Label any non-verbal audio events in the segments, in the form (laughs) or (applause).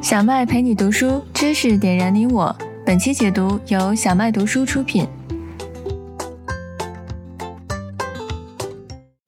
小麦陪你读书，知识点燃你我。本期解读由小麦读书出品。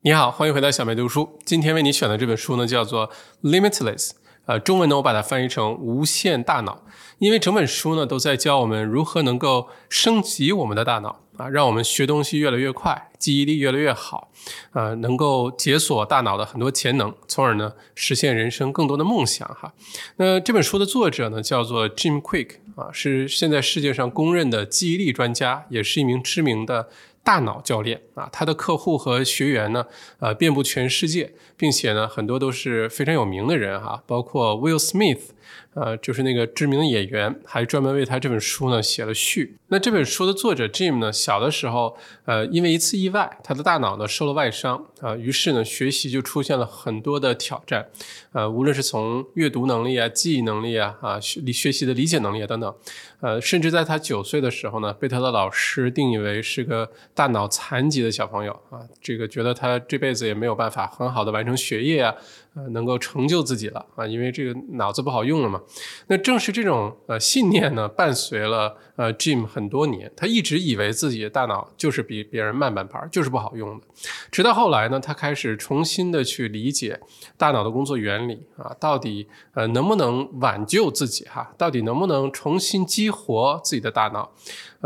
你好，欢迎回到小麦读书。今天为你选的这本书呢，叫做《Limitless》，呃，中文呢我把它翻译成“无限大脑”，因为整本书呢都在教我们如何能够升级我们的大脑。啊，让我们学东西越来越快，记忆力越来越好，呃，能够解锁大脑的很多潜能，从而呢实现人生更多的梦想哈。那这本书的作者呢叫做 Jim Quick 啊，是现在世界上公认的记忆力专家，也是一名知名的大脑教练啊。他的客户和学员呢，呃，遍布全世界，并且呢很多都是非常有名的人哈，包括 Will Smith。呃，就是那个知名的演员，还专门为他这本书呢写了序。那这本书的作者 Jim 呢，小的时候，呃，因为一次意外，他的大脑呢受了外伤，啊，于是呢学习就出现了很多的挑战，呃，无论是从阅读能力啊、记忆能力啊、啊学学习的理解能力啊等等，呃，甚至在他九岁的时候呢，被他的老师定义为是个大脑残疾的小朋友啊，这个觉得他这辈子也没有办法很好的完成学业啊。呃，能够成就自己了啊，因为这个脑子不好用了嘛。那正是这种呃信念呢，伴随了呃 Jim 很多年。他一直以为自己的大脑就是比别人慢半拍，就是不好用的。直到后来呢，他开始重新的去理解大脑的工作原理啊，到底呃能不能挽救自己哈？到底能不能重新激活自己的大脑？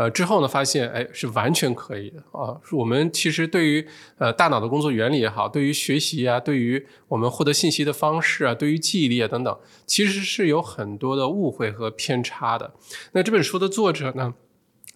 呃，之后呢，发现哎是完全可以的啊。我们其实对于呃大脑的工作原理也好，对于学习啊，对于我们获得信息的方式啊，对于记忆力啊等等，其实是有很多的误会和偏差的。那这本书的作者呢？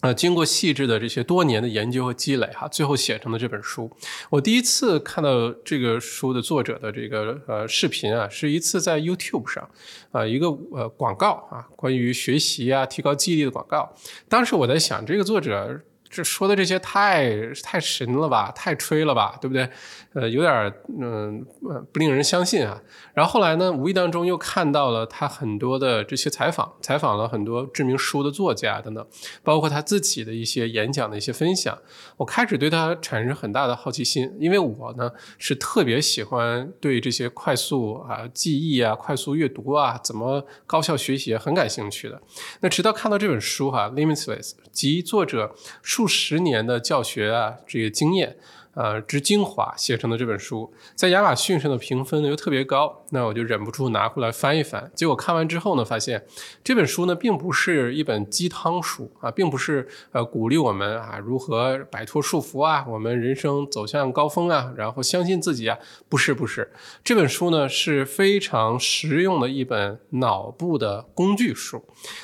呃，经过细致的这些多年的研究和积累，哈，最后写成的这本书。我第一次看到这个书的作者的这个呃视频啊，是一次在 YouTube 上，啊，一个呃广告啊，关于学习啊、提高记忆力的广告。当时我在想，这个作者。这说的这些太太神了吧，太吹了吧，对不对？呃，有点嗯不令人相信啊。然后后来呢，无意当中又看到了他很多的这些采访，采访了很多知名书的作家等等，包括他自己的一些演讲的一些分享。我开始对他产生很大的好奇心，因为我呢是特别喜欢对这些快速啊记忆啊、快速阅读啊、怎么高效学习很感兴趣的。那直到看到这本书哈，《Limitless》及作者数。数十年的教学啊，这个经验。呃，之精华写成的这本书，在亚马逊上的评分呢又特别高，那我就忍不住拿回来翻一翻。结果看完之后呢，发现这本书呢并不是一本鸡汤书啊，并不是呃鼓励我们啊如何摆脱束缚啊，我们人生走向高峰啊，然后相信自己啊，不是不是，这本书呢是非常实用的一本脑部的工具书，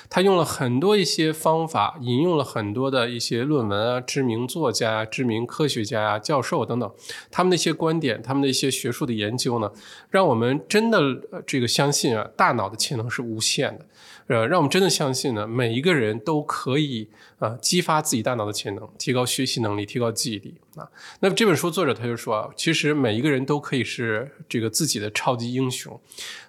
他用了很多一些方法，引用了很多的一些论文啊，知名作家、知名科学家啊教。授等等，他们的一些观点，他们的一些学术的研究呢，让我们真的这个相信啊，大脑的潜能是无限的，呃，让我们真的相信呢，每一个人都可以啊，激发自己大脑的潜能，提高学习能力，提高记忆力啊。那么这本书作者他就说啊，其实每一个人都可以是这个自己的超级英雄，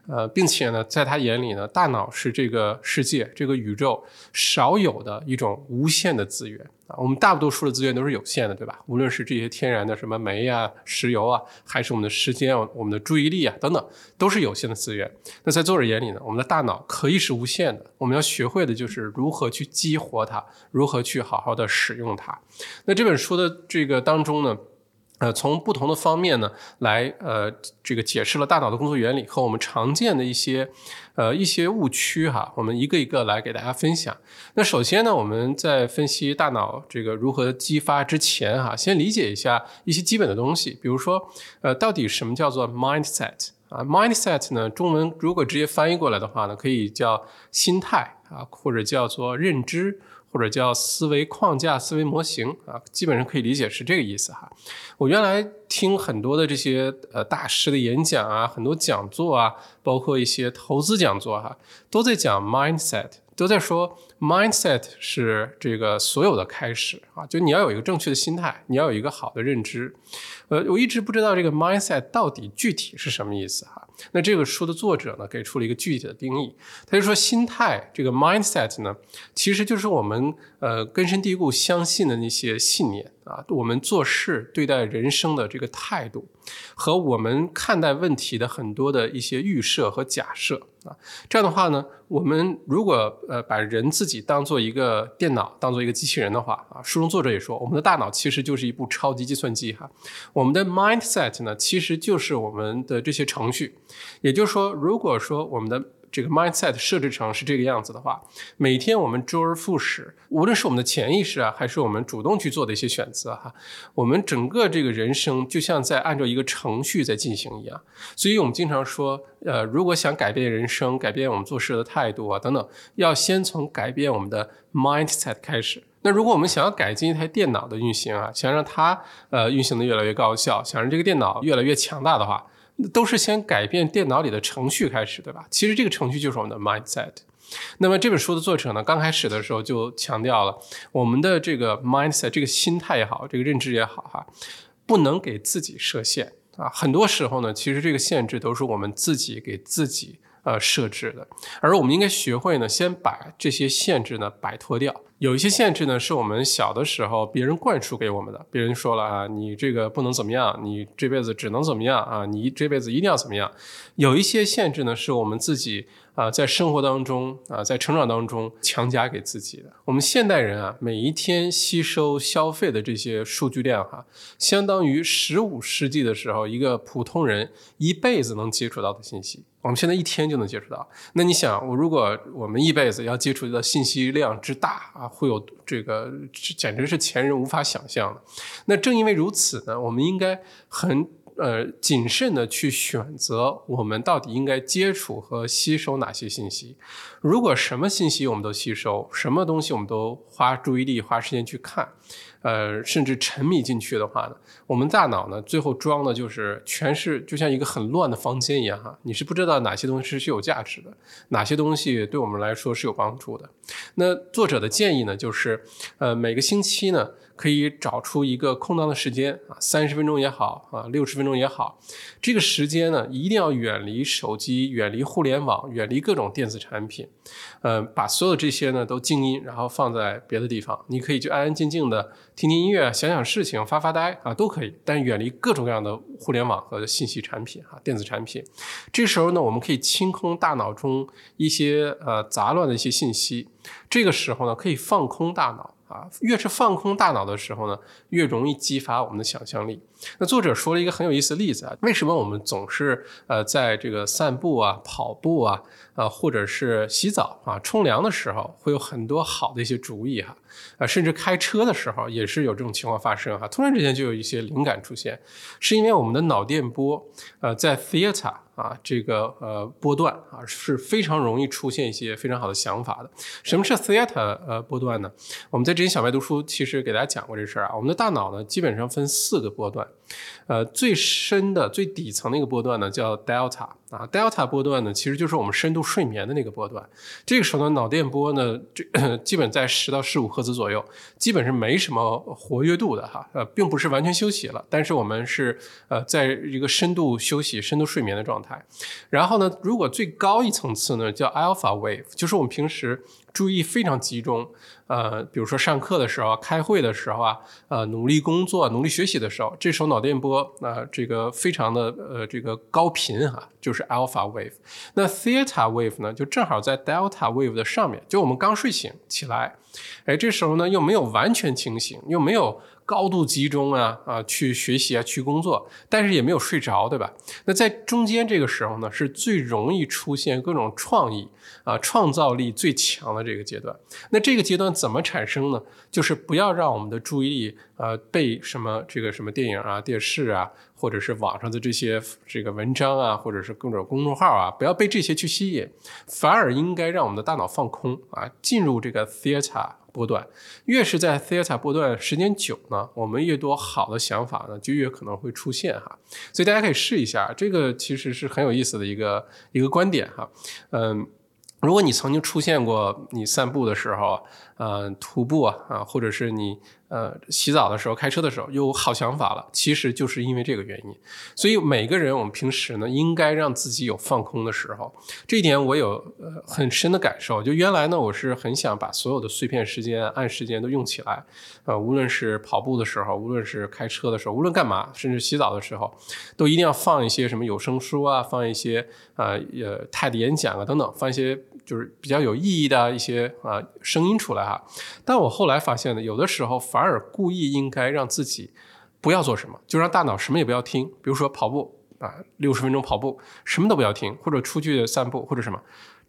呃，并且呢，在他眼里呢，大脑是这个世界、这个宇宙少有的一种无限的资源。我们大多数的资源都是有限的，对吧？无论是这些天然的什么煤啊、石油啊，还是我们的时间、我们的注意力啊等等，都是有限的资源。那在作者眼里呢，我们的大脑可以是无限的。我们要学会的就是如何去激活它，如何去好好的使用它。那这本书的这个当中呢？呃，从不同的方面呢，来呃，这个解释了大脑的工作原理和我们常见的一些呃一些误区哈，我们一个一个来给大家分享。那首先呢，我们在分析大脑这个如何激发之前哈，先理解一下一些基本的东西，比如说呃，到底什么叫做 mindset 啊？mindset 呢，中文如果直接翻译过来的话呢，可以叫心态啊，或者叫做认知。或者叫思维框架、思维模型啊，基本上可以理解是这个意思哈。我原来听很多的这些呃大师的演讲啊，很多讲座啊，包括一些投资讲座哈，都在讲 mindset，都在说 mindset 是这个所有的开始啊，就你要有一个正确的心态，你要有一个好的认知。呃，我一直不知道这个 mindset 到底具体是什么意思哈。那这个书的作者呢，给出了一个具体的定义。他就说，心态这个 mindset 呢，其实就是我们呃根深蒂固相信的那些信念啊，我们做事、对待人生的这个态度，和我们看待问题的很多的一些预设和假设啊。这样的话呢，我们如果呃把人自己当做一个电脑，当做一个机器人的话啊，书中作者也说，我们的大脑其实就是一部超级计算机哈。我们的 mindset 呢，其实就是我们的这些程序。也就是说，如果说我们的这个 mindset 设置成是这个样子的话，每天我们周而复始，无论是我们的潜意识啊，还是我们主动去做的一些选择哈，我们整个这个人生就像在按照一个程序在进行一样。所以我们经常说，呃，如果想改变人生、改变我们做事的态度啊等等，要先从改变我们的 mindset 开始。那如果我们想要改进一台电脑的运行啊，想让它呃运行的越来越高效，想让这个电脑越来越强大的话，都是先改变电脑里的程序开始，对吧？其实这个程序就是我们的 mindset。那么这本书的作者呢，刚开始的时候就强调了我们的这个 mindset，这个心态也好，这个认知也好，哈，不能给自己设限啊。很多时候呢，其实这个限制都是我们自己给自己呃设置的，而我们应该学会呢，先把这些限制呢摆脱掉。有一些限制呢，是我们小的时候别人灌输给我们的。别人说了啊，你这个不能怎么样，你这辈子只能怎么样啊，你这辈子一定要怎么样。有一些限制呢，是我们自己啊，在生活当中啊，在成长当中强加给自己的。我们现代人啊，每一天吸收消费的这些数据量哈，相当于十五世纪的时候一个普通人一辈子能接触到的信息。我们现在一天就能接触到。那你想，我如果我们一辈子要接触的信息量之大啊，会有这个简直是前人无法想象的。那正因为如此呢，我们应该很呃谨慎的去选择我们到底应该接触和吸收哪些信息。如果什么信息我们都吸收，什么东西我们都花注意力、花时间去看。呃，甚至沉迷进去的话呢，我们大脑呢，最后装的就是全是就像一个很乱的房间一样哈，你是不知道哪些东西是有价值的，哪些东西对我们来说是有帮助的。那作者的建议呢，就是呃每个星期呢，可以找出一个空档的时间啊，三十分钟也好啊，六十分钟也好，这个时间呢，一定要远离手机，远离互联网，远离各种电子产品，呃，把所有这些呢都静音，然后放在别的地方，你可以就安安静静的。听听音乐，想想事情，发发呆啊，都可以。但远离各种各样的互联网和信息产品啊，电子产品。这时候呢，我们可以清空大脑中一些呃杂乱的一些信息。这个时候呢，可以放空大脑。啊，越是放空大脑的时候呢，越容易激发我们的想象力。那作者说了一个很有意思的例子啊，为什么我们总是呃在这个散步啊、跑步啊、呃或者是洗澡啊、冲凉的时候，会有很多好的一些主意哈，啊甚至开车的时候也是有这种情况发生哈，突然之间就有一些灵感出现，是因为我们的脑电波呃在 theta。啊，这个呃波段啊是非常容易出现一些非常好的想法的。什么是 theta 呃波段呢？我们在之前小白读书其实给大家讲过这事儿啊。我们的大脑呢基本上分四个波段，呃最深的最底层的一个波段呢叫 delta 啊，delta 波段呢其实就是我们深度睡眠的那个波段。这个时候呢脑电波呢这基本在十到十五赫兹左右，基本是没什么活跃度的哈，呃并不是完全休息了，但是我们是呃在一个深度休息、深度睡眠的状态。态，然后呢，如果最高一层次呢，叫 alpha wave，就是我们平时注意非常集中，呃，比如说上课的时候、开会的时候啊，呃，努力工作、努力学习的时候，这时候脑电波那，这个非常的呃这个高频哈，就是 alpha wave。那 theta wave 呢，就正好在 delta wave 的上面，就我们刚睡醒起来，哎，这时候呢又没有完全清醒，又没有。高度集中啊啊，去学习啊，去工作，但是也没有睡着，对吧？那在中间这个时候呢，是最容易出现各种创意啊、创造力最强的这个阶段。那这个阶段怎么产生呢？就是不要让我们的注意力呃被什么这个什么电影啊、电视啊，或者是网上的这些这个文章啊，或者是各种公众号啊，不要被这些去吸引，反而应该让我们的大脑放空啊，进入这个 theta。波段越是在 theta 波段时间久呢，我们越多好的想法呢，就越可能会出现哈。所以大家可以试一下，这个其实是很有意思的一个一个观点哈。嗯，如果你曾经出现过你散步的时候，呃，徒步啊，或者是你。呃，洗澡的时候、开车的时候有好想法了，其实就是因为这个原因。所以每个人，我们平时呢，应该让自己有放空的时候。这一点我有呃很深的感受。就原来呢，我是很想把所有的碎片时间、按时间都用起来。呃，无论是跑步的时候，无论是开车的时候，无论干嘛，甚至洗澡的时候，都一定要放一些什么有声书啊，放一些呃呃泰的演讲啊等等，放一些。就是比较有意义的一些啊声音出来哈，但我后来发现呢，有的时候反而故意应该让自己不要做什么，就让大脑什么也不要听，比如说跑步啊，六十分钟跑步，什么都不要听，或者出去散步或者什么。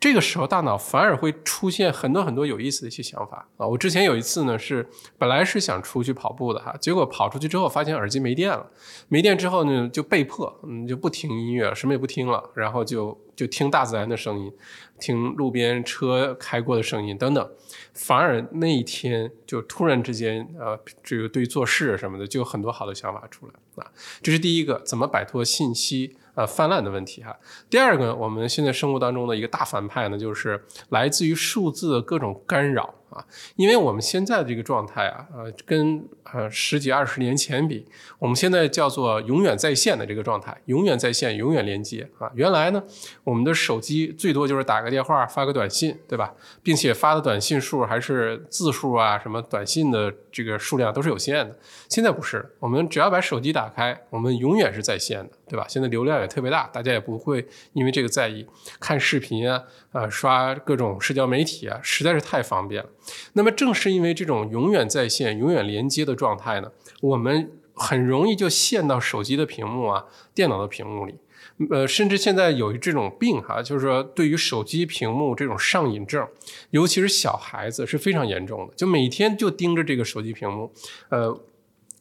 这个时候，大脑反而会出现很多很多有意思的一些想法啊！我之前有一次呢，是本来是想出去跑步的哈，结果跑出去之后发现耳机没电了，没电之后呢，就被迫嗯就不听音乐，什么也不听了，然后就就听大自然的声音，听路边车开过的声音等等，反而那一天就突然之间呃，这个对做事什么的就有很多好的想法出来啊！这是第一个，怎么摆脱信息？呃，泛滥的问题哈。第二个，我们现在生活当中的一个大反派呢，就是来自于数字的各种干扰。啊，因为我们现在的这个状态啊，呃，跟呃十几二十年前比，我们现在叫做永远在线的这个状态，永远在线，永远连接啊。原来呢，我们的手机最多就是打个电话，发个短信，对吧？并且发的短信数还是字数啊，什么短信的这个数量都是有限的。现在不是，我们只要把手机打开，我们永远是在线的，对吧？现在流量也特别大，大家也不会因为这个在意。看视频啊，呃，刷各种社交媒体啊，实在是太方便了。那么正是因为这种永远在线、永远连接的状态呢，我们很容易就陷到手机的屏幕啊、电脑的屏幕里。呃，甚至现在有这种病哈，就是说对于手机屏幕这种上瘾症，尤其是小孩子是非常严重的，就每天就盯着这个手机屏幕。呃，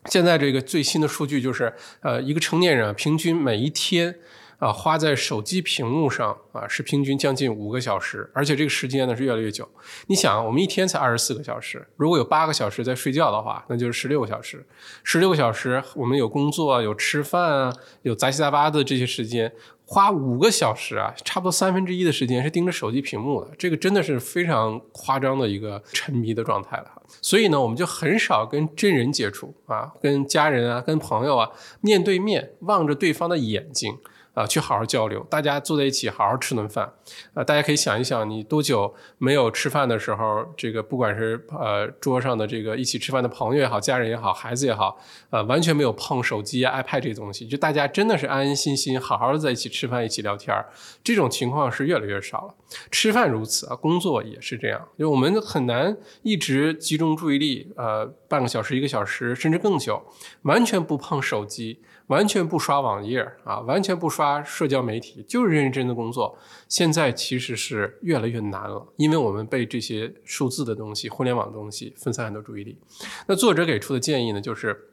现在这个最新的数据就是，呃，一个成年人平均每一天。啊，花在手机屏幕上啊，是平均将近五个小时，而且这个时间呢是越来越久。你想，我们一天才二十四个小时，如果有八个小时在睡觉的话，那就是十六个小时。十六个小时，我们有工作啊、有吃饭啊，有杂七杂八的这些时间，花五个小时啊，差不多三分之一的时间是盯着手机屏幕的，这个真的是非常夸张的一个沉迷的状态了。所以呢，我们就很少跟真人接触啊，跟家人啊，跟朋友啊，面对面望着对方的眼睛。啊，去好好交流，大家坐在一起好好吃顿饭。啊，大家可以想一想，你多久没有吃饭的时候，这个不管是呃桌上的这个一起吃饭的朋友也好，家人也好，孩子也好，呃，完全没有碰手机、iPad 这些东西，就大家真的是安安心心好好的在一起吃饭、一起聊天儿。这种情况是越来越少了。吃饭如此啊，工作也是这样，就我们很难一直集中注意力，呃，半个小时、一个小时，甚至更久，完全不碰手机。完全不刷网页啊，完全不刷社交媒体，就是认真的工作。现在其实是越来越难了，因为我们被这些数字的东西、互联网的东西分散很多注意力。那作者给出的建议呢，就是，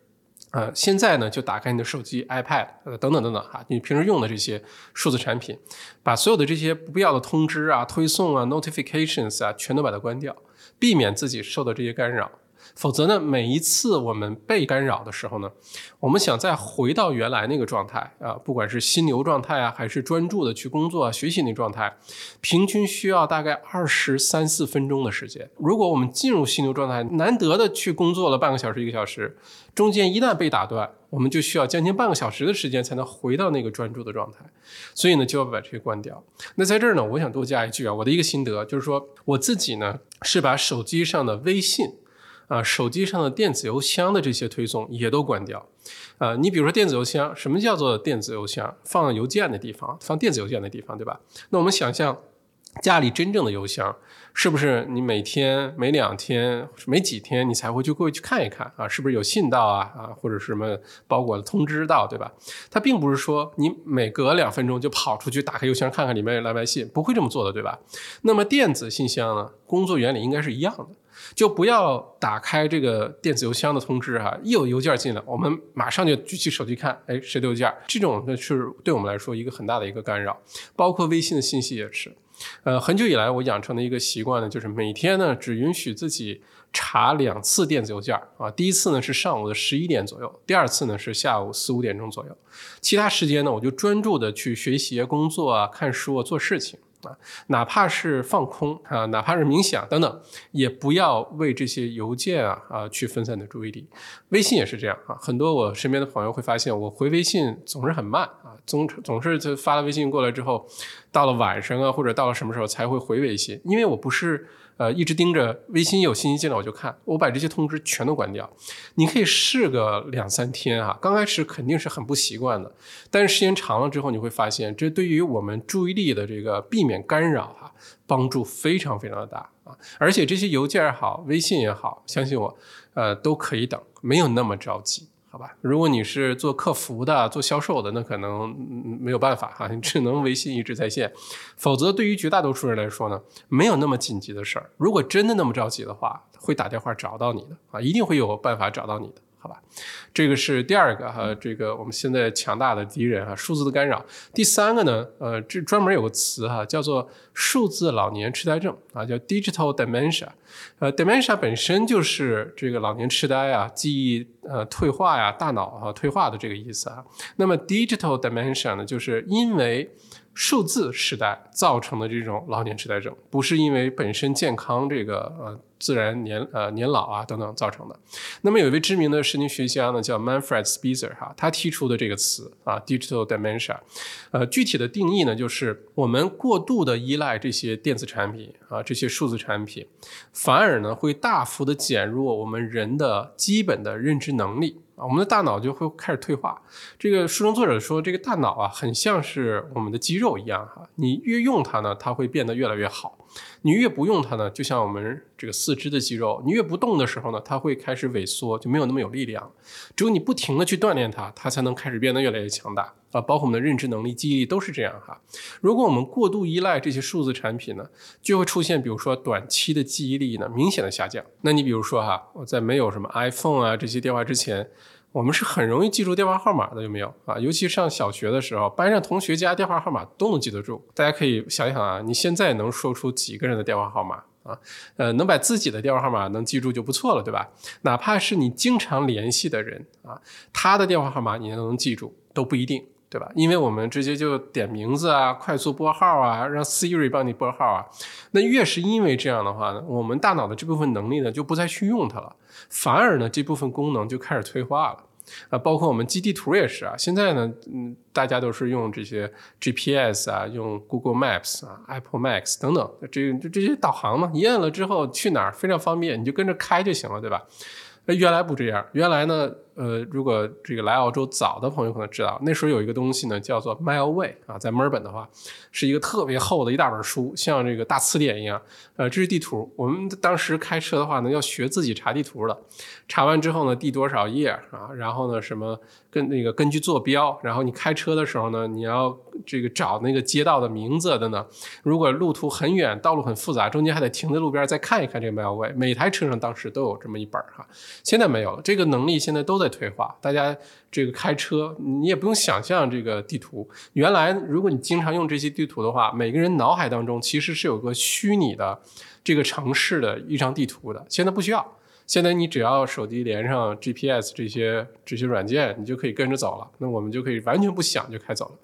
呃，现在呢就打开你的手机、iPad，呃，等等等等哈，你平时用的这些数字产品，把所有的这些不必要的通知啊、推送啊、notifications 啊，全都把它关掉，避免自己受到这些干扰。否则呢，每一次我们被干扰的时候呢，我们想再回到原来那个状态啊，不管是心流状态啊，还是专注的去工作、啊学习那状态，平均需要大概二十三四分钟的时间。如果我们进入心流状态，难得的去工作了半个小时、一个小时，中间一旦被打断，我们就需要将近半个小时的时间才能回到那个专注的状态。所以呢，就要把这些关掉。那在这儿呢，我想多加一句啊，我的一个心得就是说，我自己呢是把手机上的微信。啊，手机上的电子邮箱的这些推送也都关掉。啊，你比如说电子邮箱，什么叫做电子邮箱？放邮件的地方，放电子邮件的地方，对吧？那我们想象家里真正的邮箱，是不是你每天、每两天、每几天你才会去过去看一看啊？是不是有信到啊？啊，或者什么包裹的通知到，对吧？它并不是说你每隔两分钟就跑出去打开邮箱看看里面有来没信，不会这么做的，对吧？那么电子信箱呢？工作原理应该是一样的。就不要打开这个电子邮箱的通知哈，一有邮件进来，我们马上就举起手机看，哎，谁的邮件？这种呢是对我们来说一个很大的一个干扰，包括微信的信息也是。呃，很久以来我养成的一个习惯呢，就是每天呢只允许自己查两次电子邮件啊，第一次呢是上午的十一点左右，第二次呢是下午四五点钟左右，其他时间呢我就专注的去学习、工作啊、看书啊、做事情。啊，哪怕是放空啊，哪怕是冥想等等，也不要为这些邮件啊啊去分散你的注意力。微信也是这样啊，很多我身边的朋友会发现，我回微信总是很慢啊，总总是就发了微信过来之后，到了晚上啊，或者到了什么时候才会回微信，因为我不是。呃，一直盯着微信有信息进来我就看，我把这些通知全都关掉。你可以试个两三天啊，刚开始肯定是很不习惯的，但是时间长了之后，你会发现这对于我们注意力的这个避免干扰哈，帮助非常非常的大啊。而且这些邮件也好，微信也好，相信我，呃，都可以等，没有那么着急。如果你是做客服的、做销售的，那可能没有办法哈，(laughs) 你只能微信一直在线。否则，对于绝大多数人来说呢，没有那么紧急的事儿。如果真的那么着急的话，会打电话找到你的啊，一定会有办法找到你的。好吧，这个是第二个哈，这个我们现在强大的敌人哈，数字的干扰。第三个呢，呃，这专门有个词哈，叫做数字老年痴呆症啊，叫 digital dementia。呃，dementia 本身就是这个老年痴呆啊，记忆呃退化呀，大脑啊退化的这个意思啊。那么 digital dementia 呢，就是因为数字时代造成的这种老年痴呆症，不是因为本身健康这个呃。自然年呃年老啊等等造成的。那么有一位知名的神经学家呢，叫 Manfred Spitzer 哈，他提出的这个词啊，digital dementia，呃，具体的定义呢，就是我们过度的依赖这些电子产品啊，这些数字产品，反而呢会大幅的减弱我们人的基本的认知能力。啊，我们的大脑就会开始退化。这个书中作者说，这个大脑啊，很像是我们的肌肉一样哈，你越用它呢，它会变得越来越好；你越不用它呢，就像我们这个四肢的肌肉，你越不动的时候呢，它会开始萎缩，就没有那么有力量。只有你不停的去锻炼它，它才能开始变得越来越强大啊！包括我们的认知能力、记忆力都是这样哈。如果我们过度依赖这些数字产品呢，就会出现，比如说短期的记忆力呢明显的下降。那你比如说哈，我在没有什么 iPhone 啊这些电话之前。我们是很容易记住电话号码的，有没有啊？尤其上小学的时候，班上同学家电话号码都能记得住。大家可以想一想啊，你现在能说出几个人的电话号码啊？呃，能把自己的电话号码能记住就不错了，对吧？哪怕是你经常联系的人啊，他的电话号码你都能记住都不一定，对吧？因为我们直接就点名字啊，快速拨号啊，让 Siri 帮你拨号啊。那越是因为这样的话呢，我们大脑的这部分能力呢就不再去用它了。反而呢，这部分功能就开始退化了，啊，包括我们记地图也是啊。现在呢，嗯，大家都是用这些 GPS 啊，用 Google Maps 啊、Apple Maps 等等，这这这些导航嘛，一摁了之后去哪儿非常方便，你就跟着开就行了，对吧？那原来不这样，原来呢。呃，如果这个来澳洲早的朋友可能知道，那时候有一个东西呢，叫做 Mileway 啊，在墨尔本的话，是一个特别厚的一大本书，像这个大词典一样。呃，这是地图。我们当时开车的话呢，要学自己查地图的，查完之后呢，第多少页啊？然后呢，什么跟那个根据坐标，然后你开车的时候呢，你要这个找那个街道的名字的呢。如果路途很远，道路很复杂，中间还得停在路边再看一看这个 Mileway。每台车上当时都有这么一本哈，现在没有了。这个能力现在都在。退化，大家这个开车，你也不用想象这个地图。原来，如果你经常用这些地图的话，每个人脑海当中其实是有个虚拟的这个城市的一张地图的。现在不需要，现在你只要手机连上 GPS 这些这些软件，你就可以跟着走了。那我们就可以完全不想就开走了。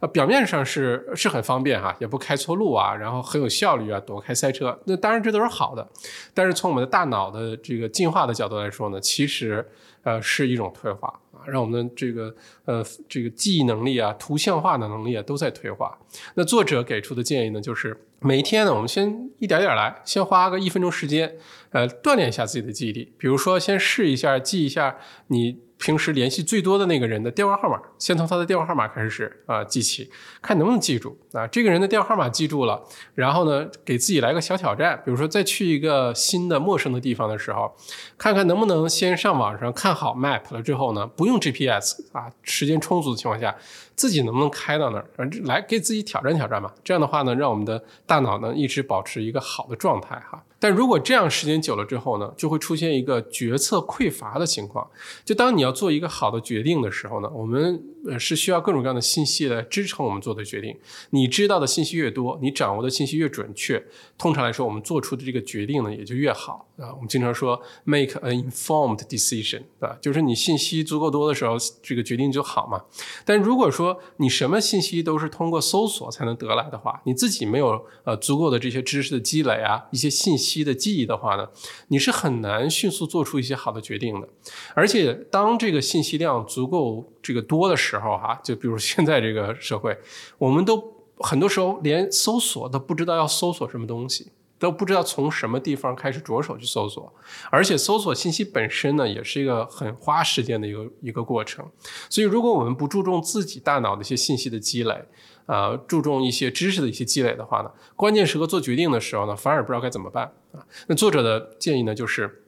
啊，表面上是是很方便哈，也不开错路啊，然后很有效率啊，躲开塞车。那当然这都是好的，但是从我们的大脑的这个进化的角度来说呢，其实。呃，是一种退化啊，让我们的这个呃这个记忆能力啊、图像化的能力啊都在退化。那作者给出的建议呢，就是每天呢，我们先一点点来，先花个一分钟时间，呃，锻炼一下自己的记忆力。比如说，先试一下记一下你。平时联系最多的那个人的电话号码，先从他的电话号码开始啊记起，看能不能记住啊。这个人的电话号码记住了，然后呢，给自己来个小挑战，比如说再去一个新的陌生的地方的时候，看看能不能先上网上看好 map 了之后呢，不用 GPS 啊，时间充足的情况下。自己能不能开到那儿？来给自己挑战挑战嘛。这样的话呢，让我们的大脑呢一直保持一个好的状态哈。但如果这样时间久了之后呢，就会出现一个决策匮乏的情况。就当你要做一个好的决定的时候呢，我们是需要各种各样的信息来支撑我们做的决定。你知道的信息越多，你掌握的信息越准确，通常来说，我们做出的这个决定呢也就越好啊。我们经常说 make an informed decision，啊，就是你信息足够多的时候，这个决定就好嘛。但如果说你什么信息都是通过搜索才能得来的话，你自己没有呃足够的这些知识的积累啊，一些信息的记忆的话呢，你是很难迅速做出一些好的决定的。而且当这个信息量足够这个多的时候，哈，就比如现在这个社会，我们都很多时候连搜索都不知道要搜索什么东西，都不知道从什么地方开始着手去搜索。而且搜索信息本身呢，也是一个很花时间的一个一个过程。所以，如果我们不注重自己大脑的一些信息的积累，呃，注重一些知识的一些积累的话呢，关键时刻做决定的时候呢，反而不知道该怎么办啊。那作者的建议呢，就是。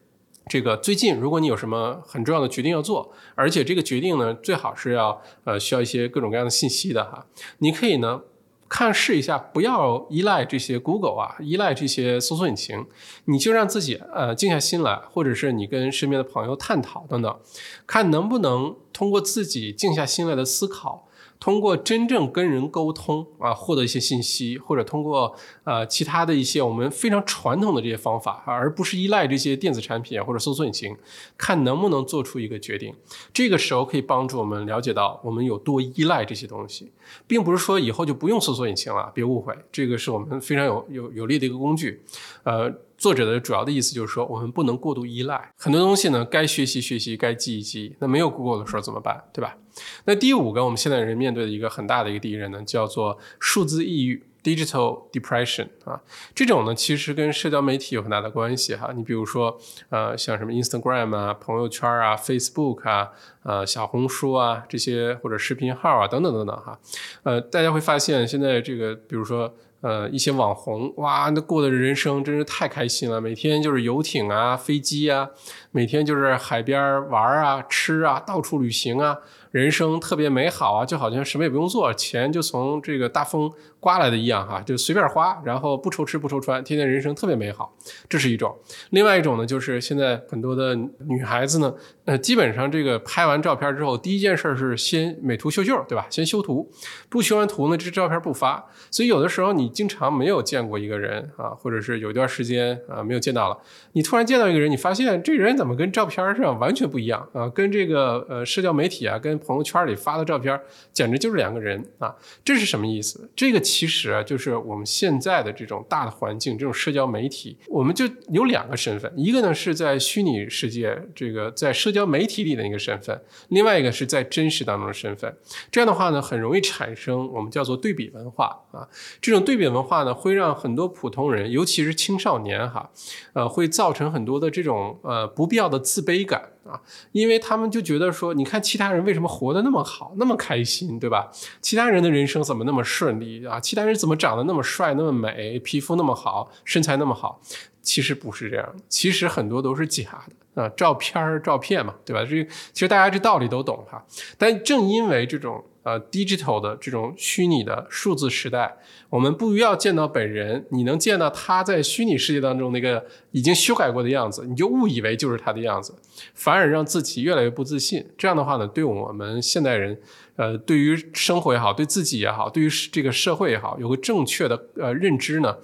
这个最近，如果你有什么很重要的决定要做，而且这个决定呢，最好是要呃需要一些各种各样的信息的哈，你可以呢看试一下，不要依赖这些 Google 啊，依赖这些搜索引擎，你就让自己呃静下心来，或者是你跟身边的朋友探讨等等，看能不能通过自己静下心来的思考。通过真正跟人沟通啊，获得一些信息，或者通过呃其他的一些我们非常传统的这些方法，而不是依赖这些电子产品或者搜索引擎，看能不能做出一个决定。这个时候可以帮助我们了解到我们有多依赖这些东西，并不是说以后就不用搜索引擎了，别误会，这个是我们非常有有有利的一个工具，呃。作者的主要的意思就是说，我们不能过度依赖很多东西呢，该学习学习，该记一记。那没有 Google 的时候怎么办？对吧？那第五个，我们现在人面对的一个很大的一个敌人呢，叫做数字抑郁 （digital depression） 啊。这种呢，其实跟社交媒体有很大的关系哈。你比如说，呃，像什么 Instagram 啊、朋友圈啊、Facebook 啊、呃、小红书啊这些，或者视频号啊等等等等哈。呃，大家会发现现在这个，比如说。呃，一些网红哇，那过的人生真是太开心了，每天就是游艇啊、飞机啊，每天就是海边玩啊、吃啊、到处旅行啊。人生特别美好啊，就好像什么也不用做，钱就从这个大风刮来的一样哈，就随便花，然后不愁吃不愁穿，天天人生特别美好，这是一种。另外一种呢，就是现在很多的女孩子呢，呃，基本上这个拍完照片之后，第一件事是先美图秀秀，对吧？先修图，不修完图呢，这照片不发。所以有的时候你经常没有见过一个人啊，或者是有一段时间啊没有见到了，你突然见到一个人，你发现这人怎么跟照片上完全不一样啊？跟这个呃社交媒体啊，跟朋友圈里发的照片简直就是两个人啊！这是什么意思？这个其实啊，就是我们现在的这种大的环境，这种社交媒体，我们就有两个身份，一个呢是在虚拟世界，这个在社交叫媒体里的一个身份，另外一个是在真实当中的身份。这样的话呢，很容易产生我们叫做对比文化啊。这种对比文化呢，会让很多普通人，尤其是青少年哈，呃，会造成很多的这种呃不必要的自卑感。啊，因为他们就觉得说，你看其他人为什么活得那么好，那么开心，对吧？其他人的人生怎么那么顺利啊？其他人怎么长得那么帅、那么美，皮肤那么好，身材那么好？其实不是这样，其实很多都是假的啊，照片儿、照片嘛，对吧？这其实大家这道理都懂哈。但正因为这种呃 digital 的这种虚拟的数字时代，我们不需要见到本人，你能见到他在虚拟世界当中那个已经修改过的样子，你就误以为就是他的样子，反而让自己越来越不自信。这样的话呢，对我们现代人，呃，对于生活也好，对自己也好，对于这个社会也好，有个正确的呃认知呢。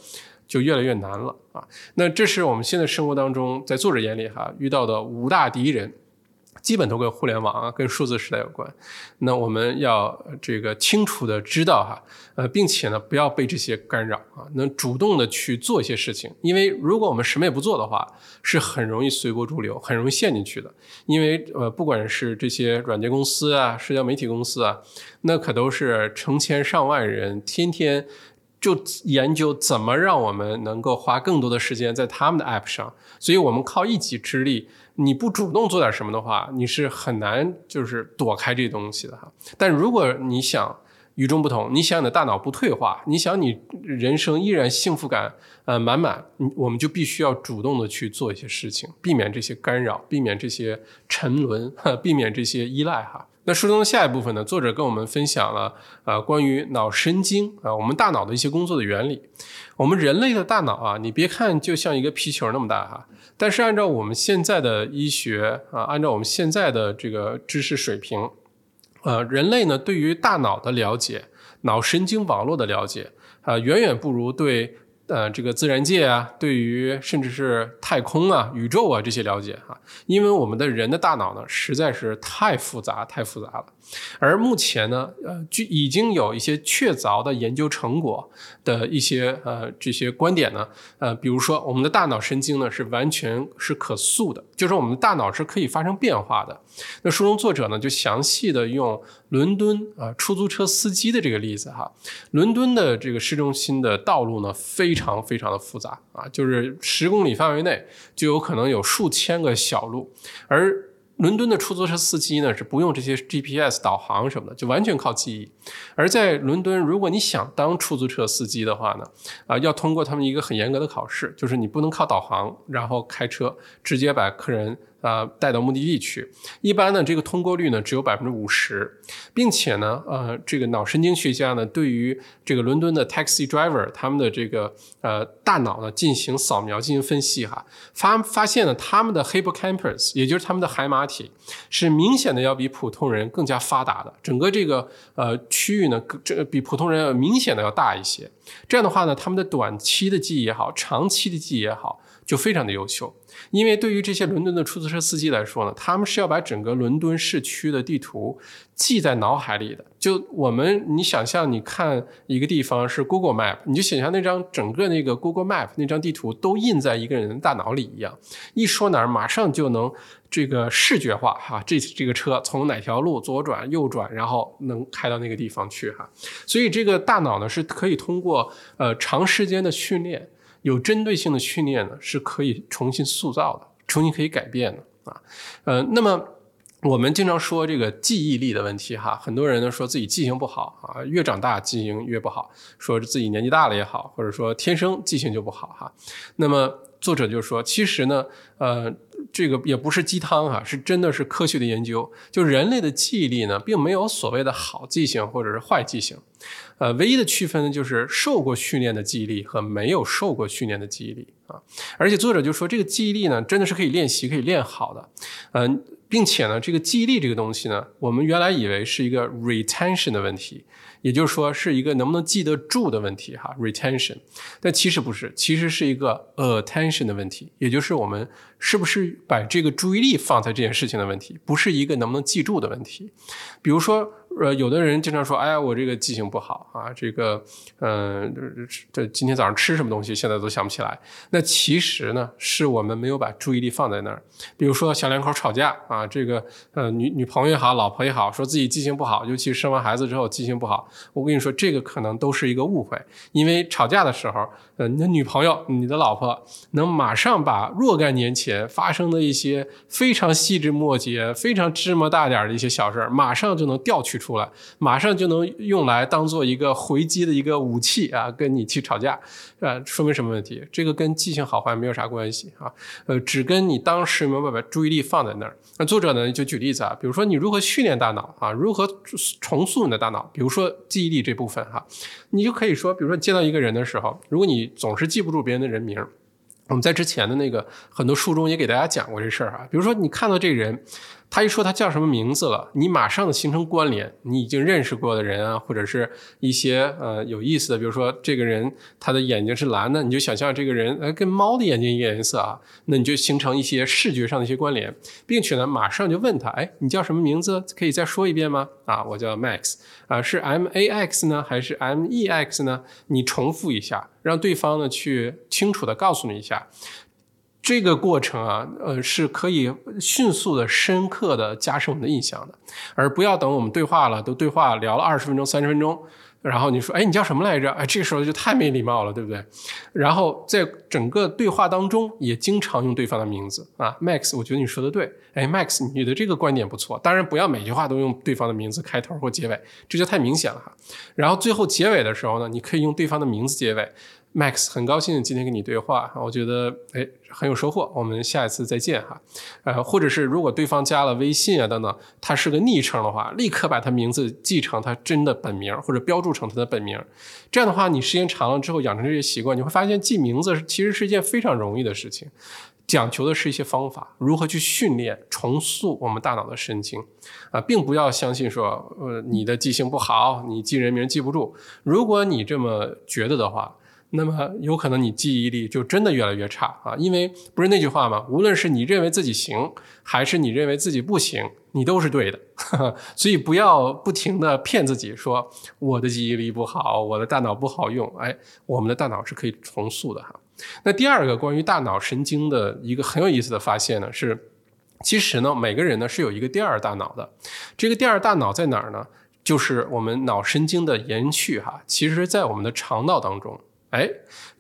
就越来越难了啊！那这是我们现在生活当中，在作者眼里哈遇到的五大敌人，基本都跟互联网啊、跟数字时代有关。那我们要这个清楚的知道哈，呃，并且呢，不要被这些干扰啊，能主动的去做一些事情。因为如果我们什么也不做的话，是很容易随波逐流，很容易陷进去的。因为呃，不管是这些软件公司啊、社交媒体公司啊，那可都是成千上万人天天。就研究怎么让我们能够花更多的时间在他们的 app 上，所以我们靠一己之力，你不主动做点什么的话，你是很难就是躲开这东西的哈。但如果你想与众不同，你想你的大脑不退化，你想你人生依然幸福感呃满满，我们就必须要主动的去做一些事情，避免这些干扰，避免这些沉沦，(laughs) 避免这些依赖哈。那书中的下一部分呢，作者跟我们分享了呃关于脑神经啊，我们大脑的一些工作的原理。我们人类的大脑啊，你别看就像一个皮球那么大哈，但是按照我们现在的医学啊，按照我们现在的这个知识水平，呃，人类呢对于大脑的了解、脑神经网络的了解啊，远远不如对。呃，这个自然界啊，对于甚至是太空啊、宇宙啊这些了解啊，因为我们的人的大脑呢实在是太复杂、太复杂了。而目前呢，呃，就已经有一些确凿的研究成果的一些呃这些观点呢，呃，比如说我们的大脑神经呢是完全是可塑的，就是我们的大脑是可以发生变化的。那书中作者呢就详细的用伦敦啊出租车司机的这个例子哈，伦敦的这个市中心的道路呢非非常非常的复杂啊，就是十公里范围内就有可能有数千个小路，而伦敦的出租车司机呢是不用这些 GPS 导航什么的，就完全靠记忆。而在伦敦，如果你想当出租车司机的话呢，啊，要通过他们一个很严格的考试，就是你不能靠导航，然后开车直接把客人。啊，带到目的地去，一般呢，这个通过率呢只有百分之五十，并且呢，呃，这个脑神经学家呢，对于这个伦敦的 taxi driver 他们的这个呃大脑呢进行扫描进行分析哈，发发现呢，他们的 hippocampus 也就是他们的海马体是明显的要比普通人更加发达的，整个这个呃区域呢，这比普通人要明显的要大一些，这样的话呢，他们的短期的记忆也好，长期的记忆也好，就非常的优秀。因为对于这些伦敦的出租车司机来说呢，他们是要把整个伦敦市区的地图记在脑海里的。就我们，你想象你看一个地方是 Google Map，你就想象那张整个那个 Google Map 那张地图都印在一个人的大脑里一样。一说哪儿，马上就能这个视觉化哈，这这个车从哪条路左转右转，然后能开到那个地方去哈。所以这个大脑呢是可以通过呃长时间的训练。有针对性的训练呢，是可以重新塑造的，重新可以改变的啊。呃，那么我们经常说这个记忆力的问题哈，很多人呢说自己记性不好啊，越长大记性越不好，说自己年纪大了也好，或者说天生记性就不好哈。那么作者就说，其实呢，呃，这个也不是鸡汤哈，是真的是科学的研究，就人类的记忆力呢，并没有所谓的好记性或者是坏记性。呃，唯一的区分呢，就是受过训练的记忆力和没有受过训练的记忆力啊。而且作者就说，这个记忆力呢，真的是可以练习、可以练好的。嗯，并且呢，这个记忆力这个东西呢，我们原来以为是一个 retention 的问题。也就是说，是一个能不能记得住的问题哈，retention，但其实不是，其实是一个 attention 的问题，也就是我们是不是把这个注意力放在这件事情的问题，不是一个能不能记住的问题。比如说，呃，有的人经常说，哎呀，我这个记性不好啊，这个，嗯，这这今天早上吃什么东西，现在都想不起来。那其实呢，是我们没有把注意力放在那儿。比如说，小两口吵架啊，这个，呃，女女朋友也好，老婆也好，说自己记性不好，尤其生完孩子之后记性不好。我跟你说，这个可能都是一个误会，因为吵架的时候，呃，你的女朋友、你的老婆能马上把若干年前发生的一些非常细枝末节、非常芝麻大点的一些小事儿，马上就能调取出来，马上就能用来当做一个回击的一个武器啊，跟你去吵架，啊，说明什么问题？这个跟记性好坏没有啥关系啊，呃，只跟你当时有没有把注意力放在那儿。那作者呢就举例子啊，比如说你如何训练大脑啊，如何重塑你的大脑，比如说记忆力这部分哈，你就可以说，比如说你见到一个人的时候，如果你总是记不住别人的人名，我们在之前的那个很多书中也给大家讲过这事儿哈，比如说你看到这个人。他一说他叫什么名字了，你马上的形成关联，你已经认识过的人啊，或者是一些呃有意思的，比如说这个人他的眼睛是蓝的，你就想象这个人呃跟猫的眼睛一个颜色啊，那你就形成一些视觉上的一些关联，并且呢马上就问他，哎，你叫什么名字？可以再说一遍吗？啊，我叫 Max 啊，是 M A X 呢还是 M E X 呢？你重复一下，让对方呢去清楚的告诉你一下。这个过程啊，呃，是可以迅速的、深刻的加深我们的印象的，而不要等我们对话了，都对话聊了二十分钟、三十分钟，然后你说，哎，你叫什么来着？哎，这个时候就太没礼貌了，对不对？然后在整个对话当中，也经常用对方的名字啊，Max，我觉得你说的对，哎，Max，你的这个观点不错。当然，不要每句话都用对方的名字开头或结尾，这就太明显了哈。然后最后结尾的时候呢，你可以用对方的名字结尾。Max，很高兴今天跟你对话，我觉得哎很有收获，我们下一次再见哈。呃，或者是如果对方加了微信啊等等，他是个昵称的话，立刻把他名字记成他真的本名，或者标注成他的本名。这样的话，你时间长了之后养成这些习惯，你会发现记名字其实是一件非常容易的事情。讲求的是一些方法，如何去训练重塑我们大脑的神经啊，并不要相信说，呃，你的记性不好，你记人名记不住。如果你这么觉得的话，那么有可能你记忆力就真的越来越差啊，因为不是那句话吗？无论是你认为自己行，还是你认为自己不行，你都是对的。(laughs) 所以不要不停的骗自己说我的记忆力不好，我的大脑不好用。哎，我们的大脑是可以重塑的哈。那第二个关于大脑神经的一个很有意思的发现呢，是其实呢每个人呢是有一个第二大脑的，这个第二大脑在哪儿呢？就是我们脑神经的延续哈，其实在我们的肠道当中。哎，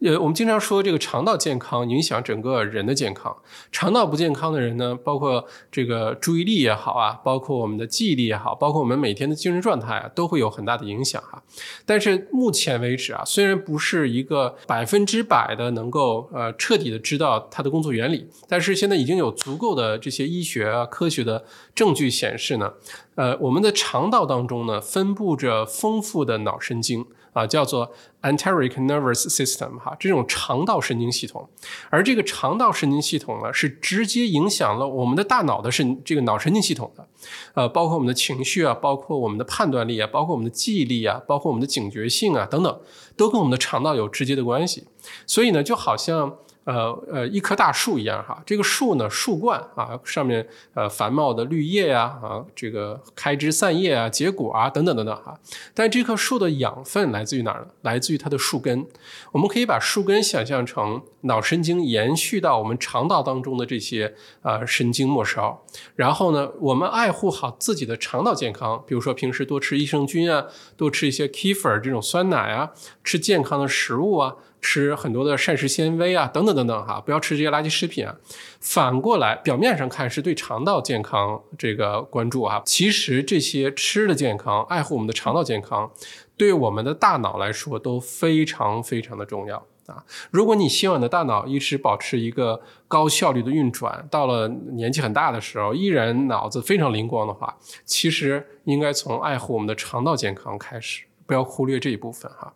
呃，我们经常说这个肠道健康影响整个人的健康。肠道不健康的人呢，包括这个注意力也好啊，包括我们的记忆力也好，包括我们每天的精神状态啊，都会有很大的影响哈。但是目前为止啊，虽然不是一个百分之百的能够呃彻底的知道它的工作原理，但是现在已经有足够的这些医学啊科学的证据显示呢，呃，我们的肠道当中呢分布着丰富的脑神经。啊，叫做 enteric nervous system 哈，这种肠道神经系统，而这个肠道神经系统呢，是直接影响了我们的大脑的神这个脑神经系统的，呃，包括我们的情绪啊，包括我们的判断力啊，包括我们的记忆力啊，包括我们的警觉性啊等等，都跟我们的肠道有直接的关系。所以呢，就好像。呃呃，一棵大树一样哈，这个树呢，树冠啊，上面呃繁茂的绿叶呀，啊，这个开枝散叶啊，结果啊，等等等等哈。但这棵树的养分来自于哪儿呢？来自于它的树根。我们可以把树根想象成脑神经延续到我们肠道当中的这些呃神经末梢。然后呢，我们爱护好自己的肠道健康，比如说平时多吃益生菌啊，多吃一些 kefir 这种酸奶啊，吃健康的食物啊。吃很多的膳食纤维啊，等等等等哈，不要吃这些垃圾食品啊。反过来，表面上看是对肠道健康这个关注啊，其实这些吃的健康、爱护我们的肠道健康，对我们的大脑来说都非常非常的重要啊。如果你希望你的大脑一直保持一个高效率的运转，到了年纪很大的时候依然脑子非常灵光的话，其实应该从爱护我们的肠道健康开始，不要忽略这一部分哈。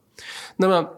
那么。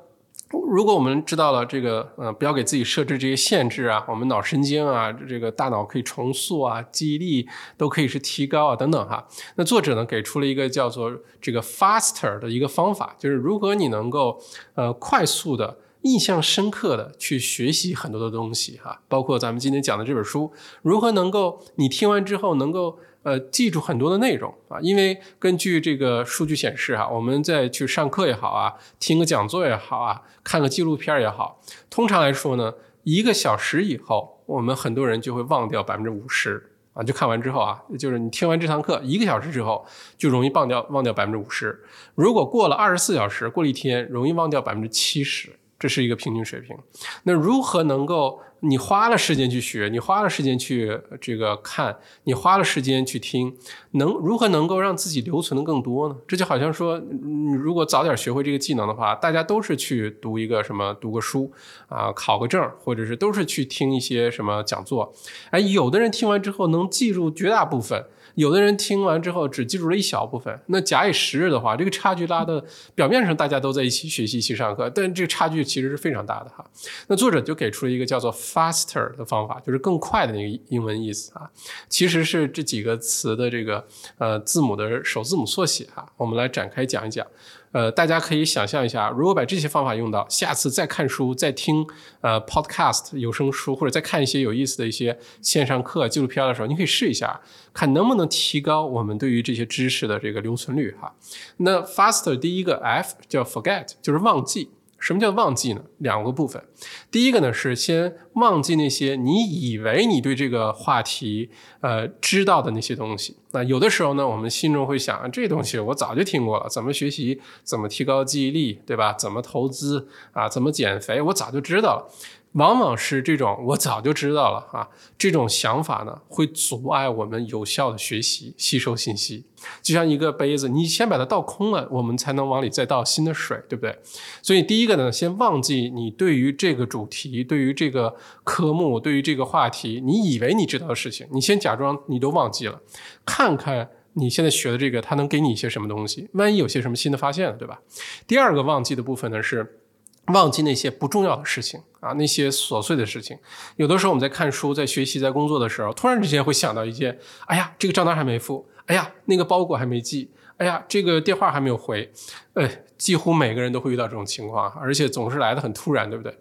如果我们知道了这个，呃，不要给自己设置这些限制啊，我们脑神经啊，这个大脑可以重塑啊，记忆力都可以是提高啊，等等哈。那作者呢给出了一个叫做这个 faster 的一个方法，就是如何你能够呃快速的、印象深刻的去学习很多的东西哈，包括咱们今天讲的这本书，如何能够你听完之后能够。呃，记住很多的内容啊，因为根据这个数据显示啊，我们在去上课也好啊，听个讲座也好啊，看个纪录片也好，通常来说呢，一个小时以后，我们很多人就会忘掉百分之五十啊，就看完之后啊，就是你听完这堂课一个小时之后，就容易忘掉忘掉百分之五十。如果过了二十四小时，过了一天，容易忘掉百分之七十，这是一个平均水平。那如何能够？你花了时间去学，你花了时间去这个看，你花了时间去听，能如何能够让自己留存的更多呢？这就好像说，你如果早点学会这个技能的话，大家都是去读一个什么，读个书啊，考个证，或者是都是去听一些什么讲座。哎，有的人听完之后能记住绝大部分。有的人听完之后只记住了一小部分，那假以时日的话，这个差距拉的表面上大家都在一起学习、一起上课，但这个差距其实是非常大的哈。那作者就给出了一个叫做 faster 的方法，就是更快的那个英文意思啊，其实是这几个词的这个呃字母的首字母缩写啊。我们来展开讲一讲。呃，大家可以想象一下，如果把这些方法用到，下次再看书、再听呃 podcast 有声书，或者再看一些有意思的一些线上课、纪录片的时候，你可以试一下，看能不能提高我们对于这些知识的这个留存率哈。那 faster 第一个 F 叫 forget，就是忘记。什么叫忘记呢？两个部分，第一个呢是先忘记那些你以为你对这个话题呃知道的那些东西。那有的时候呢，我们心中会想，这东西我早就听过了，怎么学习，怎么提高记忆力，对吧？怎么投资啊？怎么减肥，我早就知道了。往往是这种我早就知道了啊，这种想法呢会阻碍我们有效的学习、吸收信息。就像一个杯子，你先把它倒空了，我们才能往里再倒新的水，对不对？所以第一个呢，先忘记你对于这个主题、对于这个科目、对于这个话题，你以为你知道的事情，你先假装你都忘记了，看看你现在学的这个，它能给你一些什么东西？万一有些什么新的发现，对吧？第二个忘记的部分呢是。忘记那些不重要的事情啊，那些琐碎的事情。有的时候我们在看书、在学习、在工作的时候，突然之间会想到一件：哎呀，这个账单还没付；哎呀，那个包裹还没寄；哎呀，这个电话还没有回。哎，几乎每个人都会遇到这种情况，而且总是来的很突然，对不对？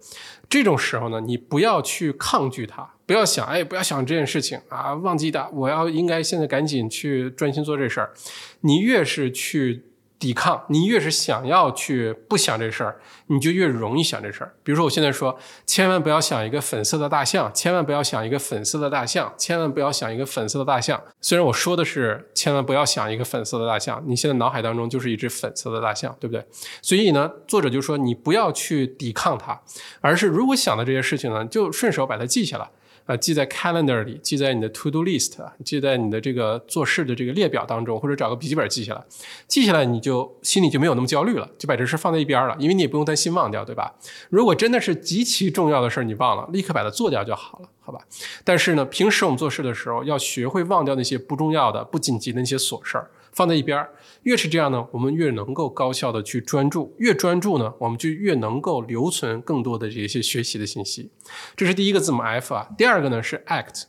这种时候呢，你不要去抗拒它，不要想，哎，不要想这件事情啊，忘记的，我要应该现在赶紧去专心做这事儿。你越是去。抵抗，你越是想要去不想这事儿，你就越容易想这事儿。比如说，我现在说，千万不要想一个粉色的大象，千万不要想一个粉色的大象，千万不要想一个粉色的大象。虽然我说的是千万不要想一个粉色的大象，你现在脑海当中就是一只粉色的大象，对不对？所以呢，作者就说你不要去抵抗它，而是如果想的这些事情呢，就顺手把它记下来。啊，记在 calendar 里，记在你的 to do list，记在你的这个做事的这个列表当中，或者找个笔记本记下来。记下来，你就心里就没有那么焦虑了，就把这事放在一边了，因为你也不用担心忘掉，对吧？如果真的是极其重要的事，你忘了，立刻把它做掉就好了，好吧？但是呢，平时我们做事的时候，要学会忘掉那些不重要的、不紧急的那些琐事。放在一边儿，越是这样呢，我们越能够高效的去专注，越专注呢，我们就越能够留存更多的这些学习的信息。这是第一个字母 F 啊，第二个呢是 act。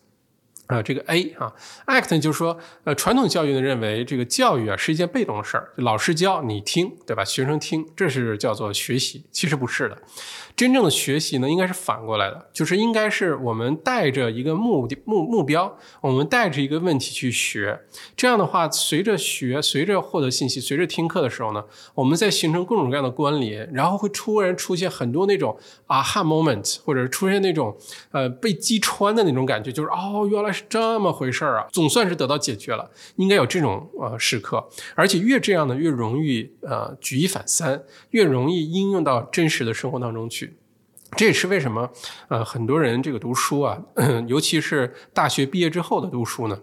啊，这个 A 啊，act 就是说，呃，传统教育呢认为这个教育啊是一件被动的事儿，老师教你听，对吧？学生听，这是叫做学习。其实不是的，真正的学习呢应该是反过来的，就是应该是我们带着一个目的目目标，我们带着一个问题去学。这样的话，随着学，随着获得信息，随着听课的时候呢，我们在形成各种各样的关联，然后会突然出现很多那种啊哈 moment，或者出现那种呃被击穿的那种感觉，就是哦，原来是。这么回事儿啊，总算是得到解决了。应该有这种呃时刻，而且越这样呢，越容易呃举一反三，越容易应用到真实的生活当中去。这也是为什么呃很多人这个读书啊，(clears throat) 尤其是大学毕业之后的读书呢。